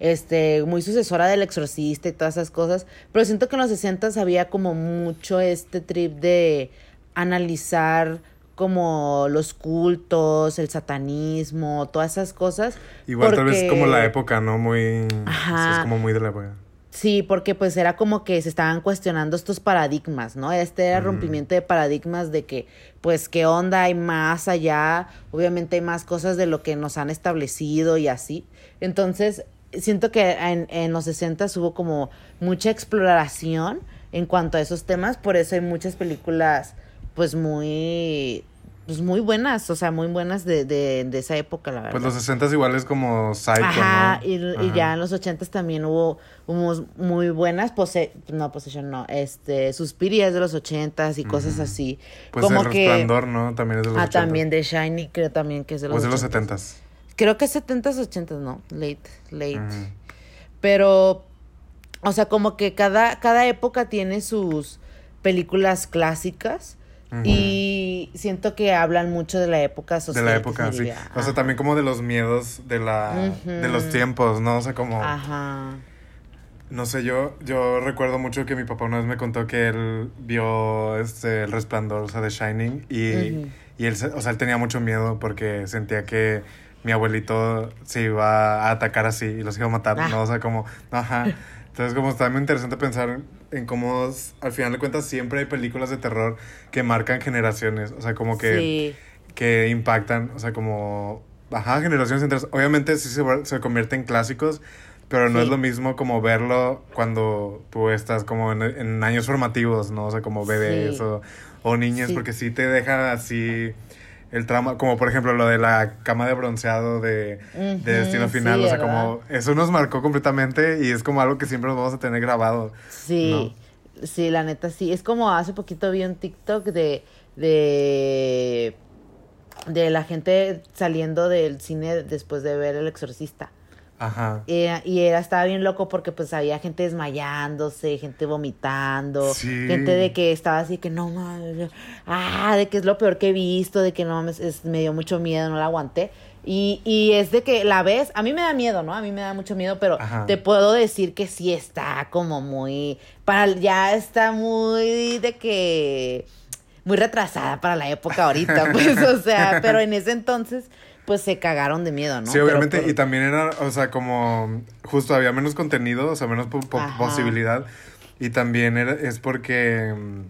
Este, muy sucesora del exorcista y todas esas cosas, pero siento que en los 60 había como mucho este trip de analizar como los cultos, el satanismo, todas esas cosas. Igual tal vez como la época, ¿no? Muy... Ajá. es como muy de la época. Sí, porque pues era como que se estaban cuestionando estos paradigmas, ¿no? Este era el rompimiento de paradigmas de que, pues, qué onda hay más allá, obviamente hay más cosas de lo que nos han establecido y así. Entonces, siento que en, en los 60 hubo como mucha exploración en cuanto a esos temas, por eso hay muchas películas, pues, muy, pues, muy buenas, o sea, muy buenas de, de, de esa época, la verdad. Pues los 60 igual es como Psycho, Ajá, ¿no? y, y Ajá. ya en los ochentas también hubo, hubo muy buenas, pose no, Possession no, este, Suspiria es de los ochentas y cosas así. Pues como el que, resplandor, ¿no? También es de los ah, 80. también de Shiny, creo también que es de los O es de los 80s. 70s. Creo que es setentas, ochentas, no, late, late. Pero, o sea, como que cada, cada época tiene sus películas clásicas y siento que hablan mucho de la época De social. la que época, sí. O sea, también como de los miedos de la de los tiempos, ¿no? O sea, como Ajá. no sé, yo yo recuerdo mucho que mi papá una vez me contó que él vio este el resplandor, o sea, de Shining y y él o sea, él tenía mucho miedo porque sentía que mi abuelito se iba a atacar así y los iba a matar, Ah. ¿no? O sea, como, ajá. Entonces, como está muy interesante pensar en cómo, al final de cuentas, siempre hay películas de terror que marcan generaciones. O sea, como que Sí. que impactan, o sea, como, ajá, generaciones enteras. Obviamente sí se, se convierte en clásicos, pero no Sí. es lo mismo como verlo cuando tú estás como en, en años formativos, ¿no? O sea, como bebés Sí. o, o niñas, porque sí te deja así el trauma, como por ejemplo lo de la cama de bronceado de, Destino sí, Final, o sea, ¿verdad? como eso nos marcó completamente y es como algo que siempre nos vamos a tener grabado. Sí, sí, la neta sí. Es como hace poquito vi un TikTok de, de, de la gente saliendo del cine después de ver El Exorcista. Ajá. Y, y era, estaba bien loco porque pues había gente desmayándose, gente vomitando, Sí. gente de que estaba así que no mames, ah, de que es lo peor que he visto, de que no mames, es- me dio mucho miedo, no la aguanté. Y, y es de que la ves, a mí me da miedo, ¿no? A mí me da mucho miedo, pero Ajá. te puedo decir que sí está como muy, para, ya está muy de que, muy retrasada para la época ahorita, pues, o sea, pero en ese entonces, pues se cagaron de miedo, ¿no? Sí, Pero obviamente, y también era, o sea, como justo había menos contenido, o sea, menos po- po- Ajá. posibilidad. Y también era, es porque, mm,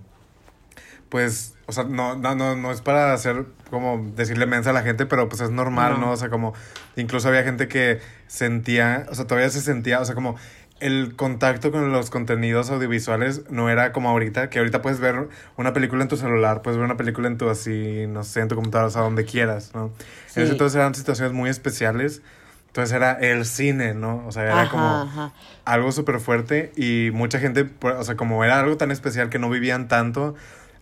pues, o sea, no, no, no, no es para hacer como decirle mensa a la gente, pero pues es normal, ¿no? No. O sea, como incluso había gente que sentía, o sea, todavía se sentía, o sea, como el contacto con los contenidos audiovisuales no era como ahorita, que ahorita puedes ver una película en tu celular, puedes ver una película en tu así, no sé, en tu computadora, o sea, donde quieras, ¿no? Sí. En ese entonces eran situaciones muy especiales. Entonces era el cine, ¿no? O sea, era Ajá, como ajá. algo súper fuerte y mucha gente, pues, o sea, como era algo tan especial que no vivían tanto,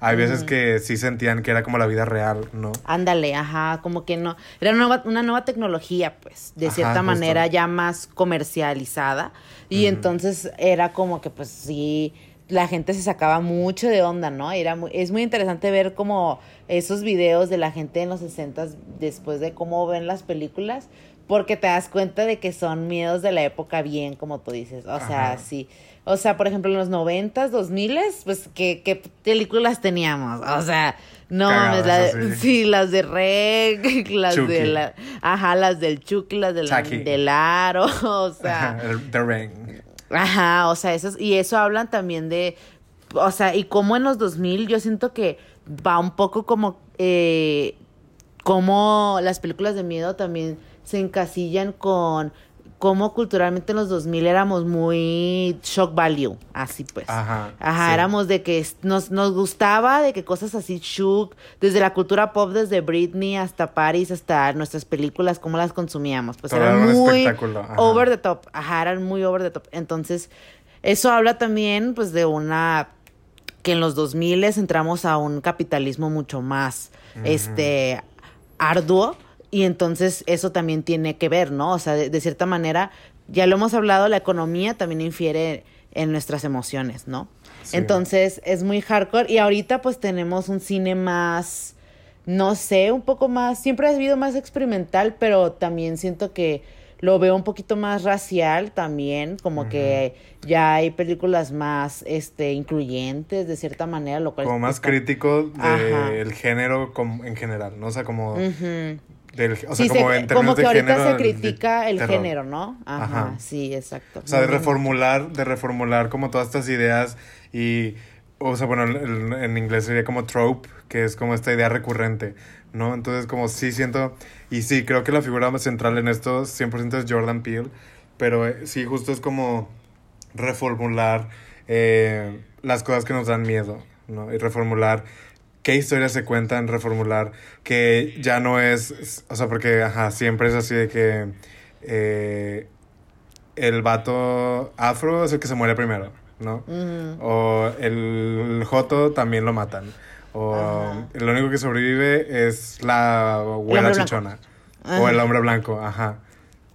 hay veces que sí sentían que era como la vida real, ¿no? Ándale, ajá, como que no. Era una nueva, una nueva tecnología, pues, de cierta manera ya más comercializada. Y entonces era como que, pues sí, la gente se sacaba mucho de onda, ¿no? Era muy, es muy interesante ver como esos videos de la gente en los 60 después de cómo ven las películas, porque te das cuenta de que son miedos de la época bien, como tú dices. O sea, Ajá. sí. O sea, por ejemplo, en los 90s, 2000 pues, ¿qué, qué películas teníamos? O sea, no mames, la Cagadas, de- sí, las de Reg, las Chucky. de la, ajá, las del Chucky, las del, Chucky. del Aro, o sea, The Ring. ajá, o sea, eso, y eso hablan también de, o sea, y como en los 2000 yo siento que va un poco como, eh, como las películas de miedo también se encasillan con cómo culturalmente en los 2000 éramos muy shock value, así pues. Ajá, Ajá, sí. éramos de que nos, nos gustaba de que cosas así shook, desde la cultura pop, desde Britney hasta Paris, hasta nuestras películas, cómo las consumíamos. Pues Todo eran era un muy over the top. Ajá, eran muy over the top. Entonces, eso habla también, pues, de una que en los 2000 entramos a un capitalismo mucho más, este, arduo. Y entonces eso también tiene que ver, ¿no? O sea, de, de cierta manera, ya lo hemos hablado, la economía también infiere en nuestras emociones, ¿no? Sí. Entonces es muy hardcore y ahorita pues tenemos un cine más, no sé, un poco más, siempre ha habido más experimental, pero también siento que lo veo un poquito más racial también, como que ya hay películas más este incluyentes de cierta manera, lo cual Como más está- crítico del género como en general, ¿no? O sea, como... del, o sea, Sí, como se- en como que de ahorita género. se critica el género, ¿no? Ajá, Ajá. sí, exacto. O sea, de reformular, de reformular como todas estas ideas y, o sea, bueno, en inglés sería como trope, que es como esta idea recurrente, ¿no? Entonces, como sí siento, y sí, creo que la figura más central en esto 100% es Jordan Peele, pero eh, sí, justo es como reformular eh, las cosas que nos dan miedo, ¿no? Y reformular qué historias se cuentan, reformular que ya no es, o sea, porque, ajá, siempre es así de que eh, el vato afro es el que se muere primero, ¿no? O el joto también lo matan. O Ajá. el único que sobrevive es la güera chichona. Ajá. O el hombre blanco, ajá.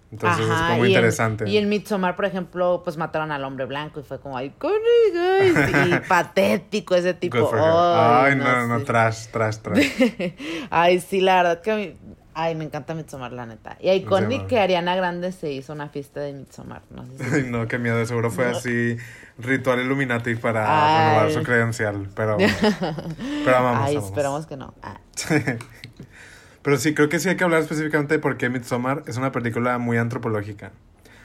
Entonces es Ajá, como y en- interesante. y en Midsommar, por ejemplo, pues mataron al hombre blanco y fue como, ay, y patético ese tipo. Ay, no, no, sí. trash, trash, trash. Ay, sí, la verdad que a mí, ay, me encanta Midsommar, la neta. Y icónico Sí, que Ariana Grande se hizo una fiesta de Midsommar, no sé si- Ay, no, qué miedo. Seguro fue No. así ritual Illuminati para Ay. renovar su credencial. Pero, pero amamos, Ay, esperamos que no. Ah. Pero sí, creo que sí hay que hablar específicamente de por qué Midsommar es una película muy antropológica.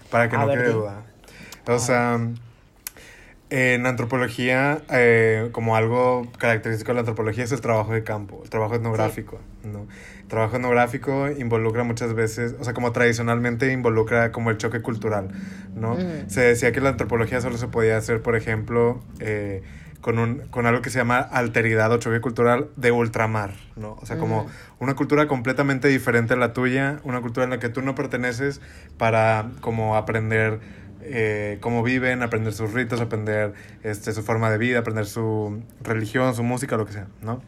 Para que A no ver, quede di. duda. O sea, en antropología, eh, como algo característico de la antropología es el trabajo de campo, el trabajo etnográfico, ¿no? El trabajo etnográfico involucra muchas veces, o sea, como tradicionalmente involucra como el choque cultural, ¿no? Ujú. Se decía que la antropología solo se podía hacer, por ejemplo, eh, con, un, con algo que se llama alteridad o choque cultural de ultramar, ¿no? O sea, como Ujú. una cultura completamente diferente a la tuya, una cultura en la que tú no perteneces para como aprender eh, cómo viven, aprender sus ritos, aprender este, su forma de vida, aprender su religión, su música, lo que sea, ¿no?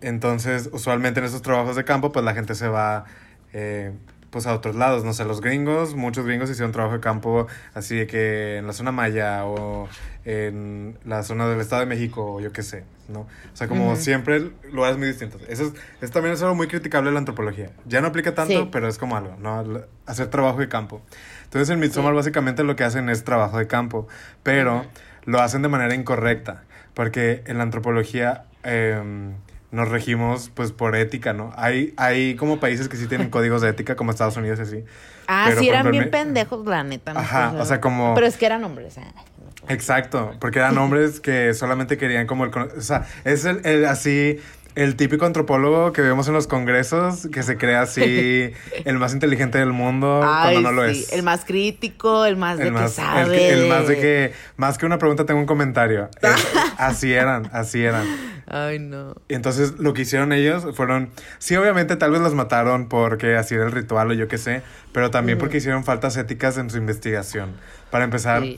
Entonces, usualmente en esos trabajos de campo, pues la gente se va eh, pues a otros lados, no sé, los gringos, muchos gringos hicieron trabajo de campo así de que en la zona maya o en la zona del Estado de México o yo qué sé, ¿no? O sea, como Ujú. siempre lugares muy distintos. Eso es, es también es algo muy criticable de la antropología. Ya no aplica tanto, Sí. pero es como algo, ¿no? Hacer trabajo de campo. Entonces en Midsommar Sí. básicamente lo que hacen es trabajo de campo, pero Ujú. lo hacen de manera incorrecta, porque en la antropología em, nos regimos pues por ética, ¿no? Hay, hay como países que sí tienen códigos de ética, como Estados Unidos y así. Ah, Pero, sí, eran ejemplo, bien en- pendejos, la neta. no Ajá, o sea, como- Pero es que eran hombres. ah. Exacto, porque eran hombres que solamente querían como el... O sea, es el, el así... El típico antropólogo que vemos en los congresos, que se cree así el más inteligente del mundo Ay, cuando no lo sí, es. El más crítico, el más de que sabe. el, más de que, más que una pregunta, tengo un comentario. Es- así eran, así eran. Ay, no. Y entonces lo que hicieron ellos fueron, sí, obviamente tal vez los mataron porque así era el ritual o yo qué sé, pero también porque hicieron faltas éticas en su investigación. Para empezar, Sí.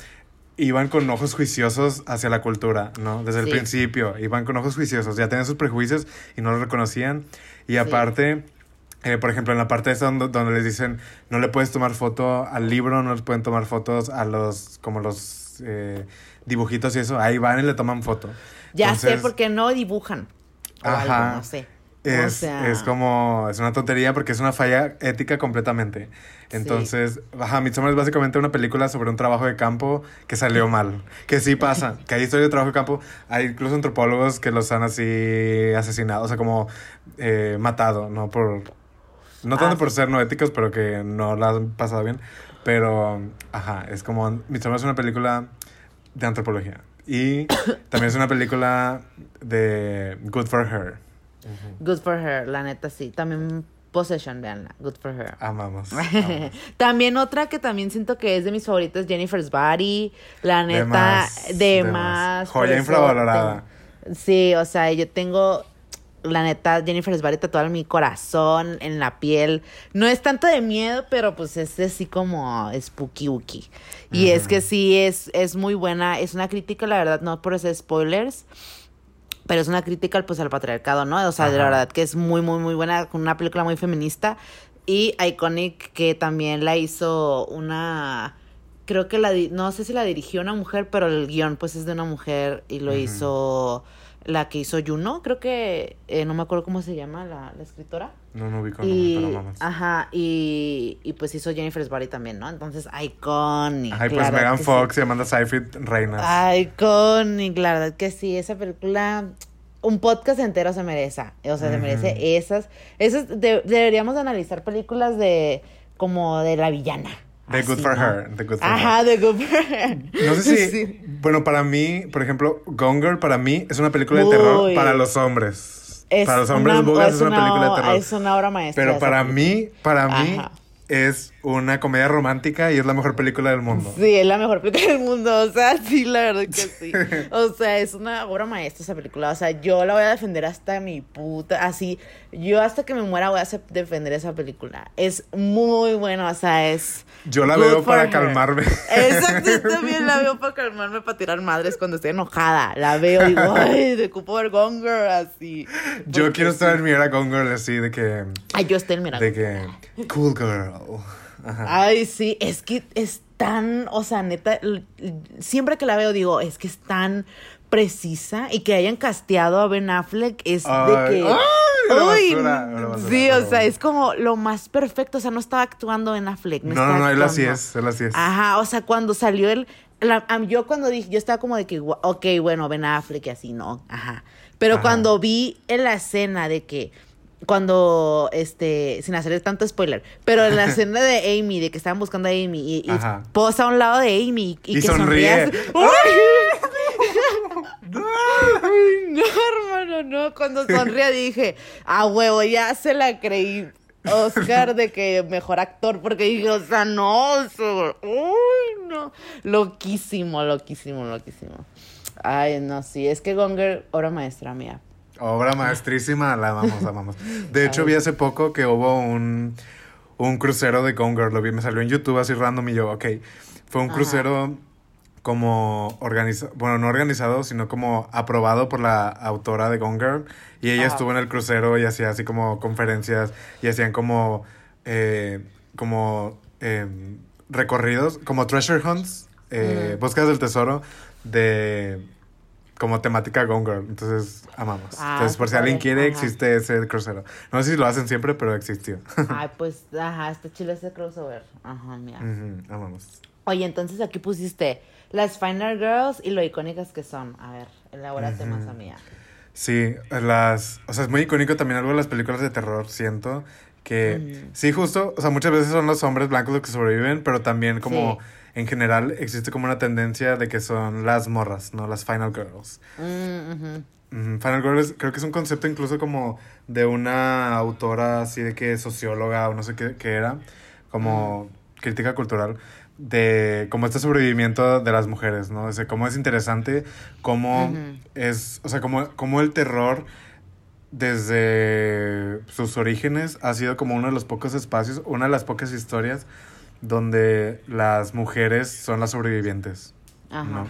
Iban con ojos juiciosos hacia la cultura, ¿no? Desde el Sí. principio, iban con ojos juiciosos, ya tenían sus prejuicios y no los reconocían. Y aparte... eh, por ejemplo, en la parte esa donde, donde les dicen no le puedes tomar foto al libro, no les pueden tomar fotos a los como los eh, dibujitos y eso, ahí van y le toman foto. Ya sé Entonces, por qué no dibujan. O Ajá. algo, no sé. Es, o sea, es como, es una tontería porque es una falla ética completamente. Entonces, ajá, Midsommar es básicamente una película sobre un trabajo de campo que salió mal. Que sí pasa, que hay historias de trabajo de campo. Hay incluso antropólogos que los han así asesinado, o sea, como eh, matado, ¿no? Por, no tanto Ah, por ser no éticos, pero que no la han pasado bien. Pero, ajá, es como, Midsommar es una película de antropología. Y también es una película de Good for Her. Good for her, la neta sí. También Possession, veanla. Good for her. Amamos. amamos. también otra que también siento que es de mis favoritas, Jennifer's Body. La De neta, más, de, de más. por Joya infravalorada. tengo- Sí, o sea, yo tengo, la neta, Jennifer's Body tatuada en mi corazón, en la piel. No es tanto de miedo, pero pues es así como spooky wooky. Y es que sí, es, es muy buena. Es una crítica, la verdad, no por hacer spoilers. Pero es una crítica pues al patriarcado, ¿no? O sea, de la verdad que es muy, muy, muy buena, con una película muy feminista. Y Iconic, que también la hizo una. Creo que la. No sé si la dirigió una mujer, pero el guion pues es de una mujer y lo hizo la que hizo Juno, creo que, eh, no me acuerdo cómo se llama la, la escritora. No, no ubico, Y, no, pero ajá, y, y pues hizo Jennifer's Body también, ¿no? Entonces, iconic. Ay, pues Megan Fox sí. y Amanda Seyfried, reinas. Iconic, la verdad que sí, esa película, un podcast entero se merece, o sea, se merece esas, esas, de- deberíamos analizar películas de, como de la villana. The Good así, for. Her. The Good for Ajá, Her. The Good for Her. No sé si. Sí. Bueno, para mí, por ejemplo, Gone Girl, para mí, es una película de Muy. terror para los hombres. Es para los hombres, una- es es una, película de terror. Es una obra maestra. Pero para mí, para mí, Ajá. es una comedia romántica y es la mejor película del mundo. Sí, es la mejor película del mundo, o sea, sí, la verdad que sí. O sea, es una obra maestra esa película, o sea, yo la voy a defender hasta mi puta, así, yo hasta que me muera voy a defender esa película. Es muy buena, o sea, es... Yo la veo para her. calmarme. Exacto, yo también la veo para calmarme, para tirar madres cuando estoy enojada. La veo y digo, ay, de Cupo ver Gone Girl, así. Yo Porque quiero estar en mi era Gone Girl así de que. Ay, yo estoy en mira. De que. Cool girl. Ajá. Ay, sí, es que es tan, o sea, neta, siempre que la veo digo, es que es tan precisa y que hayan casteado a Ben Affleck es de que... ay, Uy, basura, una basura, sí, o sea, es como lo más perfecto, o sea, no estaba actuando Ben Affleck. No, estaba no, no, él así es, él así es. Ajá, o sea, cuando salió el... la- yo cuando dije, yo estaba como de que, ok, bueno, Ben Affleck y así, no, ajá. Pero Ajá. cuando vi en la escena de que, cuando, este, sin hacer tanto spoiler, pero en la escena de Amy, de que estaban buscando a Amy y, y posa a un lado de Amy y, Y que sonríe. sonríe. No, hermano, no. Cuando sonría dije, a huevo, ya se la creí. Oscar de que mejor actor, porque dije, o sea, no, uy, no. Loquísimo, loquísimo, loquísimo. Ay, no, sí, es que Gonger, obra maestra mía. Obra maestrísima, la amamos, la amamos. De hecho, vi hace poco que hubo un, un crucero de Gone Girl. Lo vi, me salió en YouTube así random y yo, ok. Fue un Ajá. crucero como organizado, bueno, no organizado, sino como aprobado por la autora de Gone Girl. Y ella Ajá. estuvo en el crucero y hacía así como conferencias y hacían como, eh, como em, recorridos, como treasure hunts, eh, búsquedas del tesoro de como temática Gone Girl. Entonces, amamos. Ah, Entonces, por si alguien quiere, Ajá. existe ese crucero. No sé si lo hacen siempre, pero existió. Ay, pues, ajá, este chile ese crossover. Ajá, mira. Ujú, amamos. Oye, entonces aquí pusiste las Final Girls y lo icónicas que son. A ver, elabórate más a mía. Sí, las... O sea, es muy icónico también algo de las películas de terror, siento. Que Ujú. sí, justo, o sea, muchas veces son los hombres blancos los que sobreviven, pero también como Sí. en general existe como una tendencia de que son las morras, ¿no? Las final girls. Mm, Final Girl es- creo que es un concepto incluso como de una autora así de que socióloga o no sé qué, qué era, como crítica cultural, de como este sobrevivimiento de las mujeres, ¿no? O sea, cómo es interesante, cómo es, o sea, cómo, cómo el terror desde sus orígenes ha sido como uno de los pocos espacios, una de las pocas historias donde las mujeres son las sobrevivientes. Ajá. ¿no?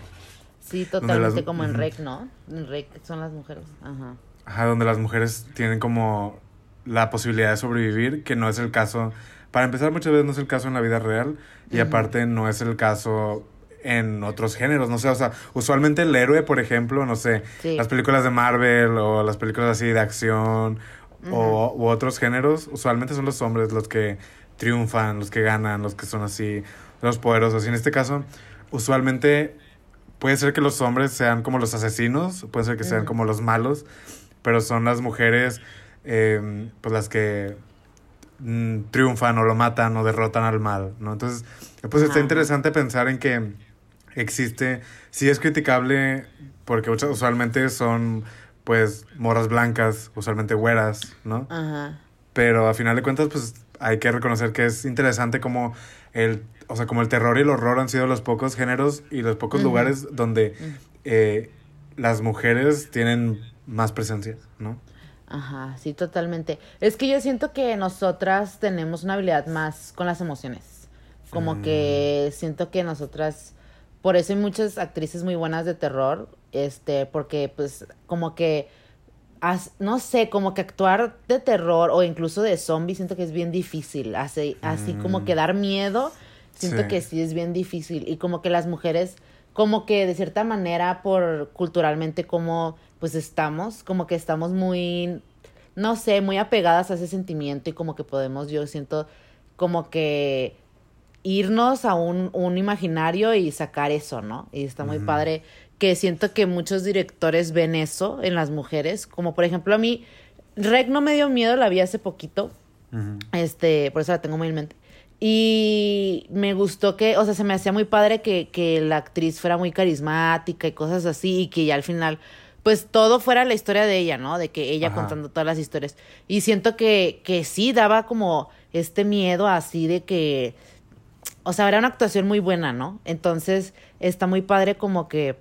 Sí, totalmente las- como en. Rec, ¿no? En Rec son las mujeres. Ajá. Ajá, donde las mujeres tienen como la posibilidad de sobrevivir, que no es el caso, para empezar muchas veces no es el caso en la vida real y aparte no es el caso en otros géneros, no sé, o sea, usualmente el héroe, por ejemplo, no sé, Sí. las películas de Marvel o las películas así de acción o, u otros géneros, usualmente son los hombres los que triunfan, los que ganan, los que son así, los poderosos. Y en este caso, usualmente puede ser que los hombres sean como los asesinos, puede ser que sean como los malos, pero son las mujeres eh, pues las que mm, triunfan o lo matan o derrotan al mal, ¿no? Entonces, pues está interesante pensar en que existe, sí es criticable porque usualmente son pues moras blancas, usualmente güeras, ¿no? Ajá. Pero a final de cuentas, pues hay que reconocer que es interesante como el, o sea, como el terror y el horror han sido los pocos géneros y los pocos lugares donde eh, las mujeres tienen más presencia, ¿no? Ajá, sí, totalmente. Es que yo siento que nosotras tenemos una habilidad más con las emociones. Como Mm. que siento que nosotras, por eso hay muchas actrices muy buenas de terror, este, porque pues como que, as- no sé, como que actuar de terror o incluso de zombie, siento que es bien difícil. Así, así como Mm. que dar miedo, siento Sí. que sí es bien difícil. Y como que las mujeres como que de cierta manera por culturalmente como pues estamos, como que estamos muy, no sé, muy apegadas a ese sentimiento y como que podemos, yo siento como que irnos a un, un imaginario y sacar eso, ¿no? Y está muy padre que siento que muchos directores ven eso en las mujeres, como por ejemplo a mí, Rec no me dio miedo, la vi hace poquito, este, por eso la tengo muy en mente. Y me gustó que, o sea, se me hacía muy padre que, que la actriz fuera muy carismática y cosas así, y que ya al final, pues todo fuera la historia de ella, ¿no? De que ella Ajá. contando todas las historias. Y siento que, que sí daba como este miedo así de que, o sea, era una actuación muy buena, ¿no? Entonces está muy padre como que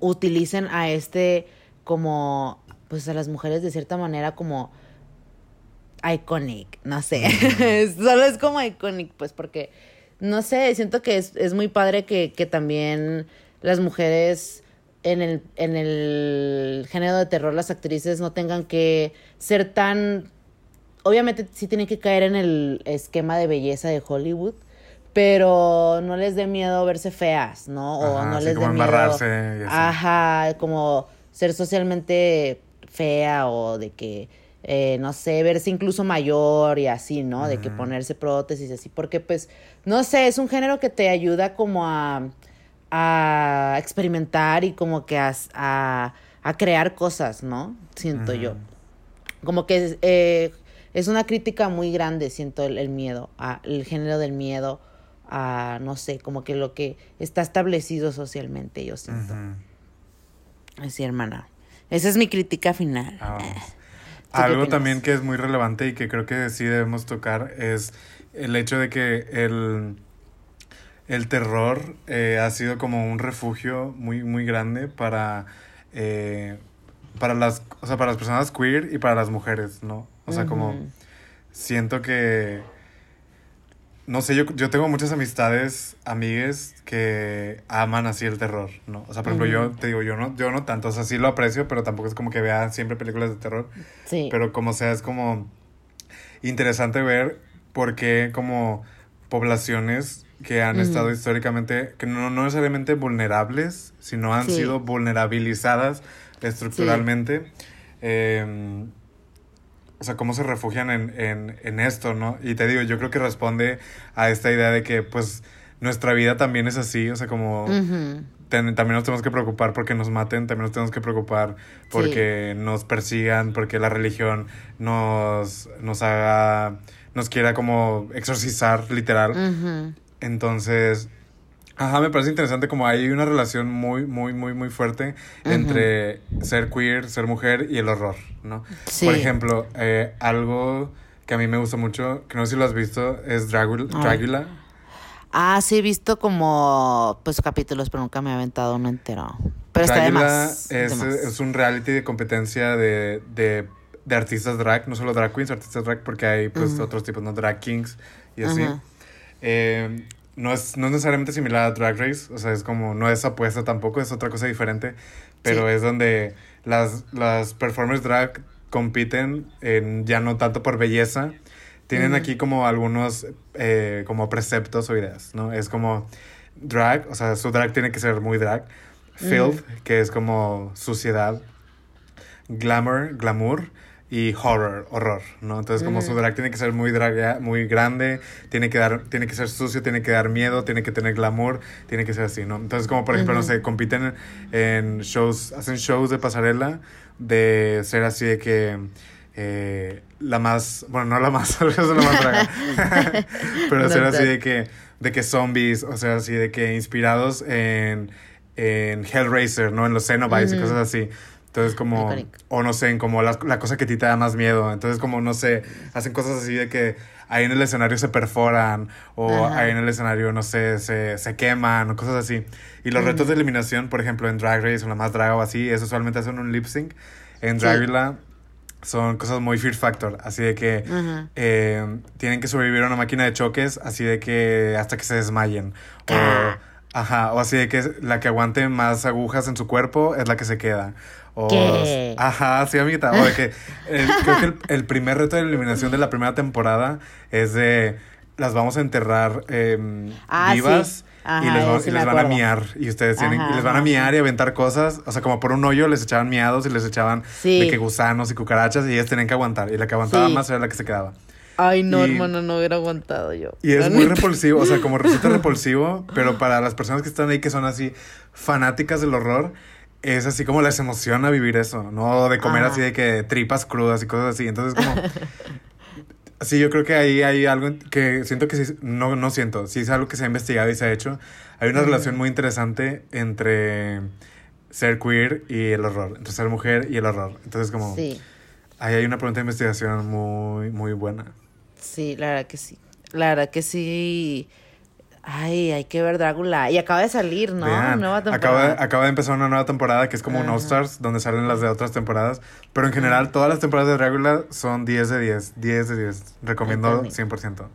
utilicen a este como, pues a las mujeres de cierta manera como iconic, no sé, solo es como iconic, pues porque, no sé, siento que es, es muy padre que, que también las mujeres en el, en el género de terror, las actrices no tengan que ser tan, obviamente sí tienen que caer en el esquema de belleza de Hollywood, pero no les dé miedo verse feas, ¿no? O Ajá, no les dé miedo. y así. Ajá, como ser socialmente fea o de que, eh, no sé, verse incluso mayor y así, ¿no? De que ponerse prótesis y así, porque pues, no sé, es un género que te ayuda como a, a experimentar y como que a, a, a crear cosas, ¿no? Siento yo. Como que es, eh, es una crítica muy grande, siento el, el miedo, a, el género del miedo, a, no sé, como que lo que está establecido socialmente, yo siento. Ujú. Así, hermana. Esa es mi crítica final. Ah, Algo también que es muy relevante y que creo que sí debemos tocar es el hecho de que el, el terror eh, ha sido como un refugio muy, muy grande para, eh, para, las, o sea, para las personas queer y para las mujeres, ¿no? O sea, como siento que, no sé, yo, yo tengo muchas amistades, amigues que aman así el terror, ¿no? O sea, por ejemplo, yo te digo, yo no, yo no tanto, o sea, sí lo aprecio, pero tampoco es como que vea siempre películas de terror. Sí. Pero como sea, es como interesante ver por qué como poblaciones que han estado históricamente, que no, no necesariamente vulnerables, sino han Sí. sido vulnerabilizadas estructuralmente, eh, o sea, cómo se refugian en, en, en esto, ¿no? Y te digo, yo creo que responde a esta idea de que pues nuestra vida también es así, o sea, como ten- también nos tenemos que preocupar porque nos maten, también nos tenemos que preocupar porque nos persigan, porque la religión nos, nos haga, nos quiera como exorcizar, literal. Entonces, ajá, me parece interesante como hay una relación muy, muy, muy, muy fuerte entre ser queer, ser mujer y el horror, ¿no? Sí. Por ejemplo, eh, algo que a mí me gusta mucho, que no sé si lo has visto, es. Dragula. Ah, sí, he visto como pues capítulos, pero nunca me he aventado uno entero. Pero está de Dragula más. de es, más. es un reality de competencia de, de, de artistas drag, no solo drag queens, artistas drag, porque hay pues otros tipos, ¿no? Drag kings y así. Eh, no, es, no es necesariamente similar a Drag Race, o sea, es como, no es apuesta tampoco, es otra cosa diferente, pero Sí. es donde las, las performers drag compiten en, ya no tanto por belleza, tienen aquí como algunos eh, como preceptos o ideas, ¿no? Es como drag, o sea, su drag tiene que ser muy drag, filth, que es como suciedad, glamour, glamour y horror, horror, ¿no? Entonces como su drag tiene que ser muy drag, muy grande, tiene que dar, tiene que ser sucio, tiene que dar miedo, tiene que tener glamour, tiene que ser así, ¿no? Entonces como por ejemplo, no sé, compiten en shows, hacen shows de pasarela de ser así de que eh, la más, bueno, no la más, eso es la más draga, pero ser así de que, de que zombies, o sea, así de que inspirados en, en Hellraiser, ¿no? En los Cenobites y cosas así. Entonces como, Iconic. o no sé, como la, la cosa que a ti te da más miedo. Entonces como, no sé, hacen cosas así de que ahí en el escenario se perforan o Ajá. ahí en el escenario, no sé, se, se queman o cosas así. Y los retos de eliminación, por ejemplo, en Drag Race o la más draga o así, eso usualmente hacen un lip sync. En Sí. Dragula son cosas muy Fear Factor, así de que eh, tienen que sobrevivir a una máquina de choques, así de que hasta que se desmayen. O, Ah. Ajá, o así de que la que aguante más agujas en su cuerpo es la que se queda. O, ¿Qué? Ajá, sí, amiguita. O de que el- creo que el, el primer reto de eliminación de la primera temporada es de las vamos a enterrar em, Ah, vivas sí. Ajá, y les, va- sí y les van a miar. Y ustedes tienen, Ajá, y les van a miar y aventar cosas. O sea, como por un hoyo les echaban miados y les echaban Sí. de que gusanos y cucarachas y ellas tenían que aguantar. Y la que aguantaba Sí. más era la que se quedaba. Ay, no, hermano, no hubiera aguantado yo. Y es muy repulsivo, o sea, como resulta repulsivo, pero para las personas que están ahí que son así fanáticas del horror, es así como les emociona vivir eso, ¿no? De comer Ajá. así de que tripas crudas y cosas así. Entonces, como. Sí, yo creo que ahí hay algo que siento que sí, no, no siento, sí es algo que se ha investigado y se ha hecho. Hay una relación muy interesante entre ser queer y el horror, entre ser mujer y el horror. Entonces, como. Sí, Ahí hay una pregunta de investigación muy, muy buena. Sí, la verdad que sí. La verdad que sí. Ay, hay que ver Drácula. Y acaba de salir, ¿no? Vean, Nueva acaba, temporada. acaba de empezar una nueva temporada que es como un Ajá. All Stars, donde salen las de otras temporadas. Pero en general, todas las temporadas de Dracula son 10 de 10. 10 de 10. Recomiendo Ay, 100%.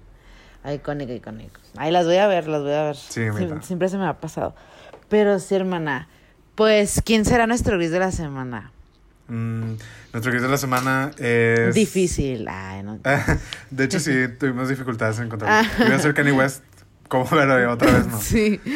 Ay, icónica, icónica. Ay, las voy a ver, las voy a ver. Sí, mira. siempre se me ha pasado. Pero sí, hermana. Pues, ¿quién será nuestro gris de la semana? Mm, nuestro quiz de la semana es. Difícil. Ay, no. de hecho, sí, tuvimos dificultades en encontrar. Ah. Iba a ser Kanye West, como pero otra vez no. Sí.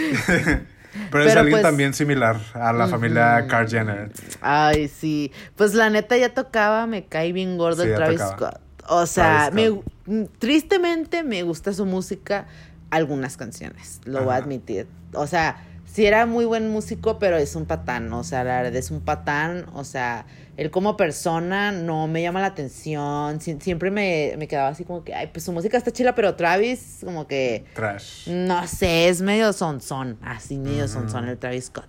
Pero es alguien pues- también similar a la familia. Carl Jenner. Ay, sí. Pues la neta ya tocaba, me cae bien gordo Sí, el Travis tocaba. Scott. O sea, Travis me, tristemente me gusta su música, algunas canciones, lo voy a admitir. O sea, sí era muy buen músico, pero es un patán, o sea, la verdad es un patán, o sea, él como persona no me llama la atención, Sie- siempre me, me quedaba así como que, ay, pues su música está chila, pero Travis como que... Trash. No sé, es medio sonzón, así medio Ujú. sonzón el Travis Scott.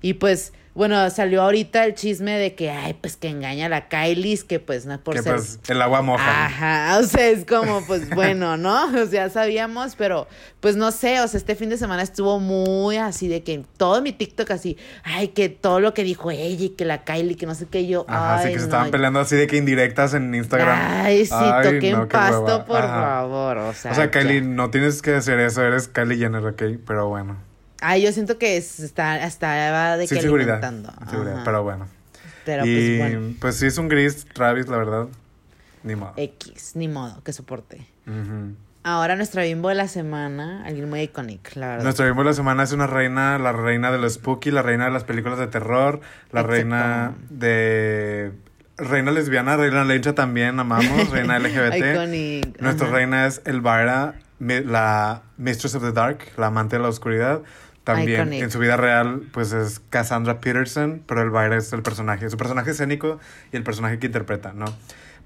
Y pues, bueno, salió ahorita el chisme de que, ay, pues que engaña a la Kylie, que pues no es por que ser... pues el agua moja. Ajá, o sea, es como, pues bueno, ¿no? O sea, sabíamos, pero pues no sé, o sea, este fin de semana estuvo muy así de que todo mi TikTok así, ay, que todo lo que dijo ella y que la Kylie, que no sé qué yo, Ajá, ay, sí que se no, estaban peleando así de que indirectas en Instagram. Ay, sí, Ay, toquen no, qué pasto, por Ajá. favor, o sea. O sea, ya. Kylie, no tienes que hacer eso, eres Kylie Jenner, ok, pero bueno. Ay, yo siento que es- está, estaba de Sin que seguridad. seguridad, pero bueno. Pero y pues bueno, pues sí es un gris, Travis, la verdad. Ni modo. X, ni modo, que soporte. Ahora nuestra bimbo de la semana, alguien muy icónico, la verdad. Nuestra bimbo de la semana es una reina, la reina de lo spooky, la reina de las películas de terror, la Exacto. reina de... Reina lesbiana, reina lencha también, amamos, reina LGBT. Iconic. Nuestra ajá. reina es Elvira, la Mistress of the Dark, la amante de la oscuridad. También Iconic. en su vida real, pues es Cassandra Peterson, pero Elvira es el personaje, su personaje escénico y el personaje que interpreta, ¿no?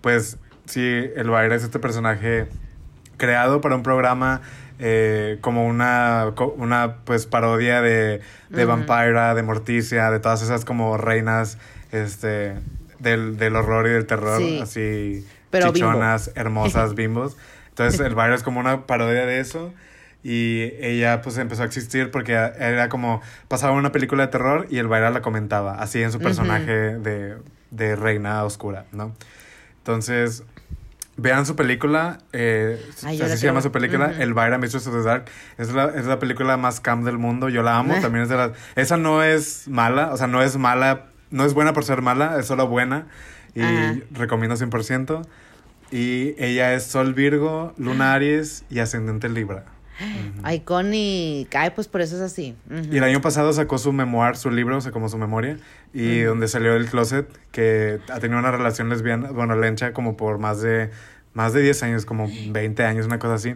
Pues sí, Elvira es este personaje creado para un programa eh, como una, una pues parodia de, de Ujú. Vampira, de Morticia, de todas esas como reinas este, del, del horror y del terror, Sí. así Pero bimbo. chichonas, hermosas, bimbos. Entonces el baile es como una parodia de eso. Y ella pues empezó a existir porque era como, pasaba una película de terror y el baile la comentaba, así en su personaje de, de reina oscura, ¿no? Entonces, vean su película, eh, Ay, así se llama su película. Ujú. El Elvira Mistress of the Dark. Es la, es la película más cam del mundo, yo la amo, también es de las... Esa no es mala, o sea, no es mala, no es buena por ser mala, es solo buena y Ajá. recomiendo 100%. Y ella es Sol Virgo, Luna Aries y Ascendente Libra. Iconic. Ay, pues por eso es así. Y el año pasado sacó su memoir, su libro, o sea, como su memoria, y donde salió del closet, que ha tenido una relación lesbiana, bueno, lencha, como por más de, más de 10 años, como 20 años, una cosa así.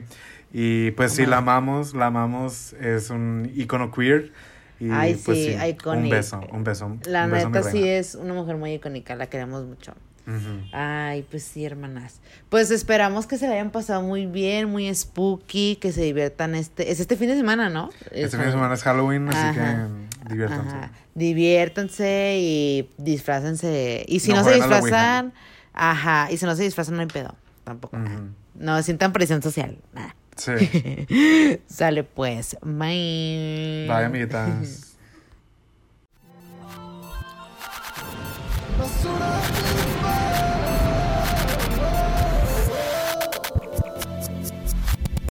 Y pues sí, la amamos, la amamos, es un icono queer. Y Ay, pues sí, iconic. beso, un beso. La un beso, mi neta sí es una mujer muy icónica, la queremos mucho. Ay, pues sí, hermanas. Pues esperamos que se la hayan pasado muy bien, muy spooky, que se diviertan este... Es este fin de semana, ¿no? Este Es fin de semana es Halloween, así que diviértanse. Ajá. Diviértanse y disfrácense. Y si No no, se disfrazan, ajá, y si no se disfrazan no hay pedo, tampoco. Ujú. No sientan presión social. nada. Sí. Sale pues. Bye. Bye, amiguitas.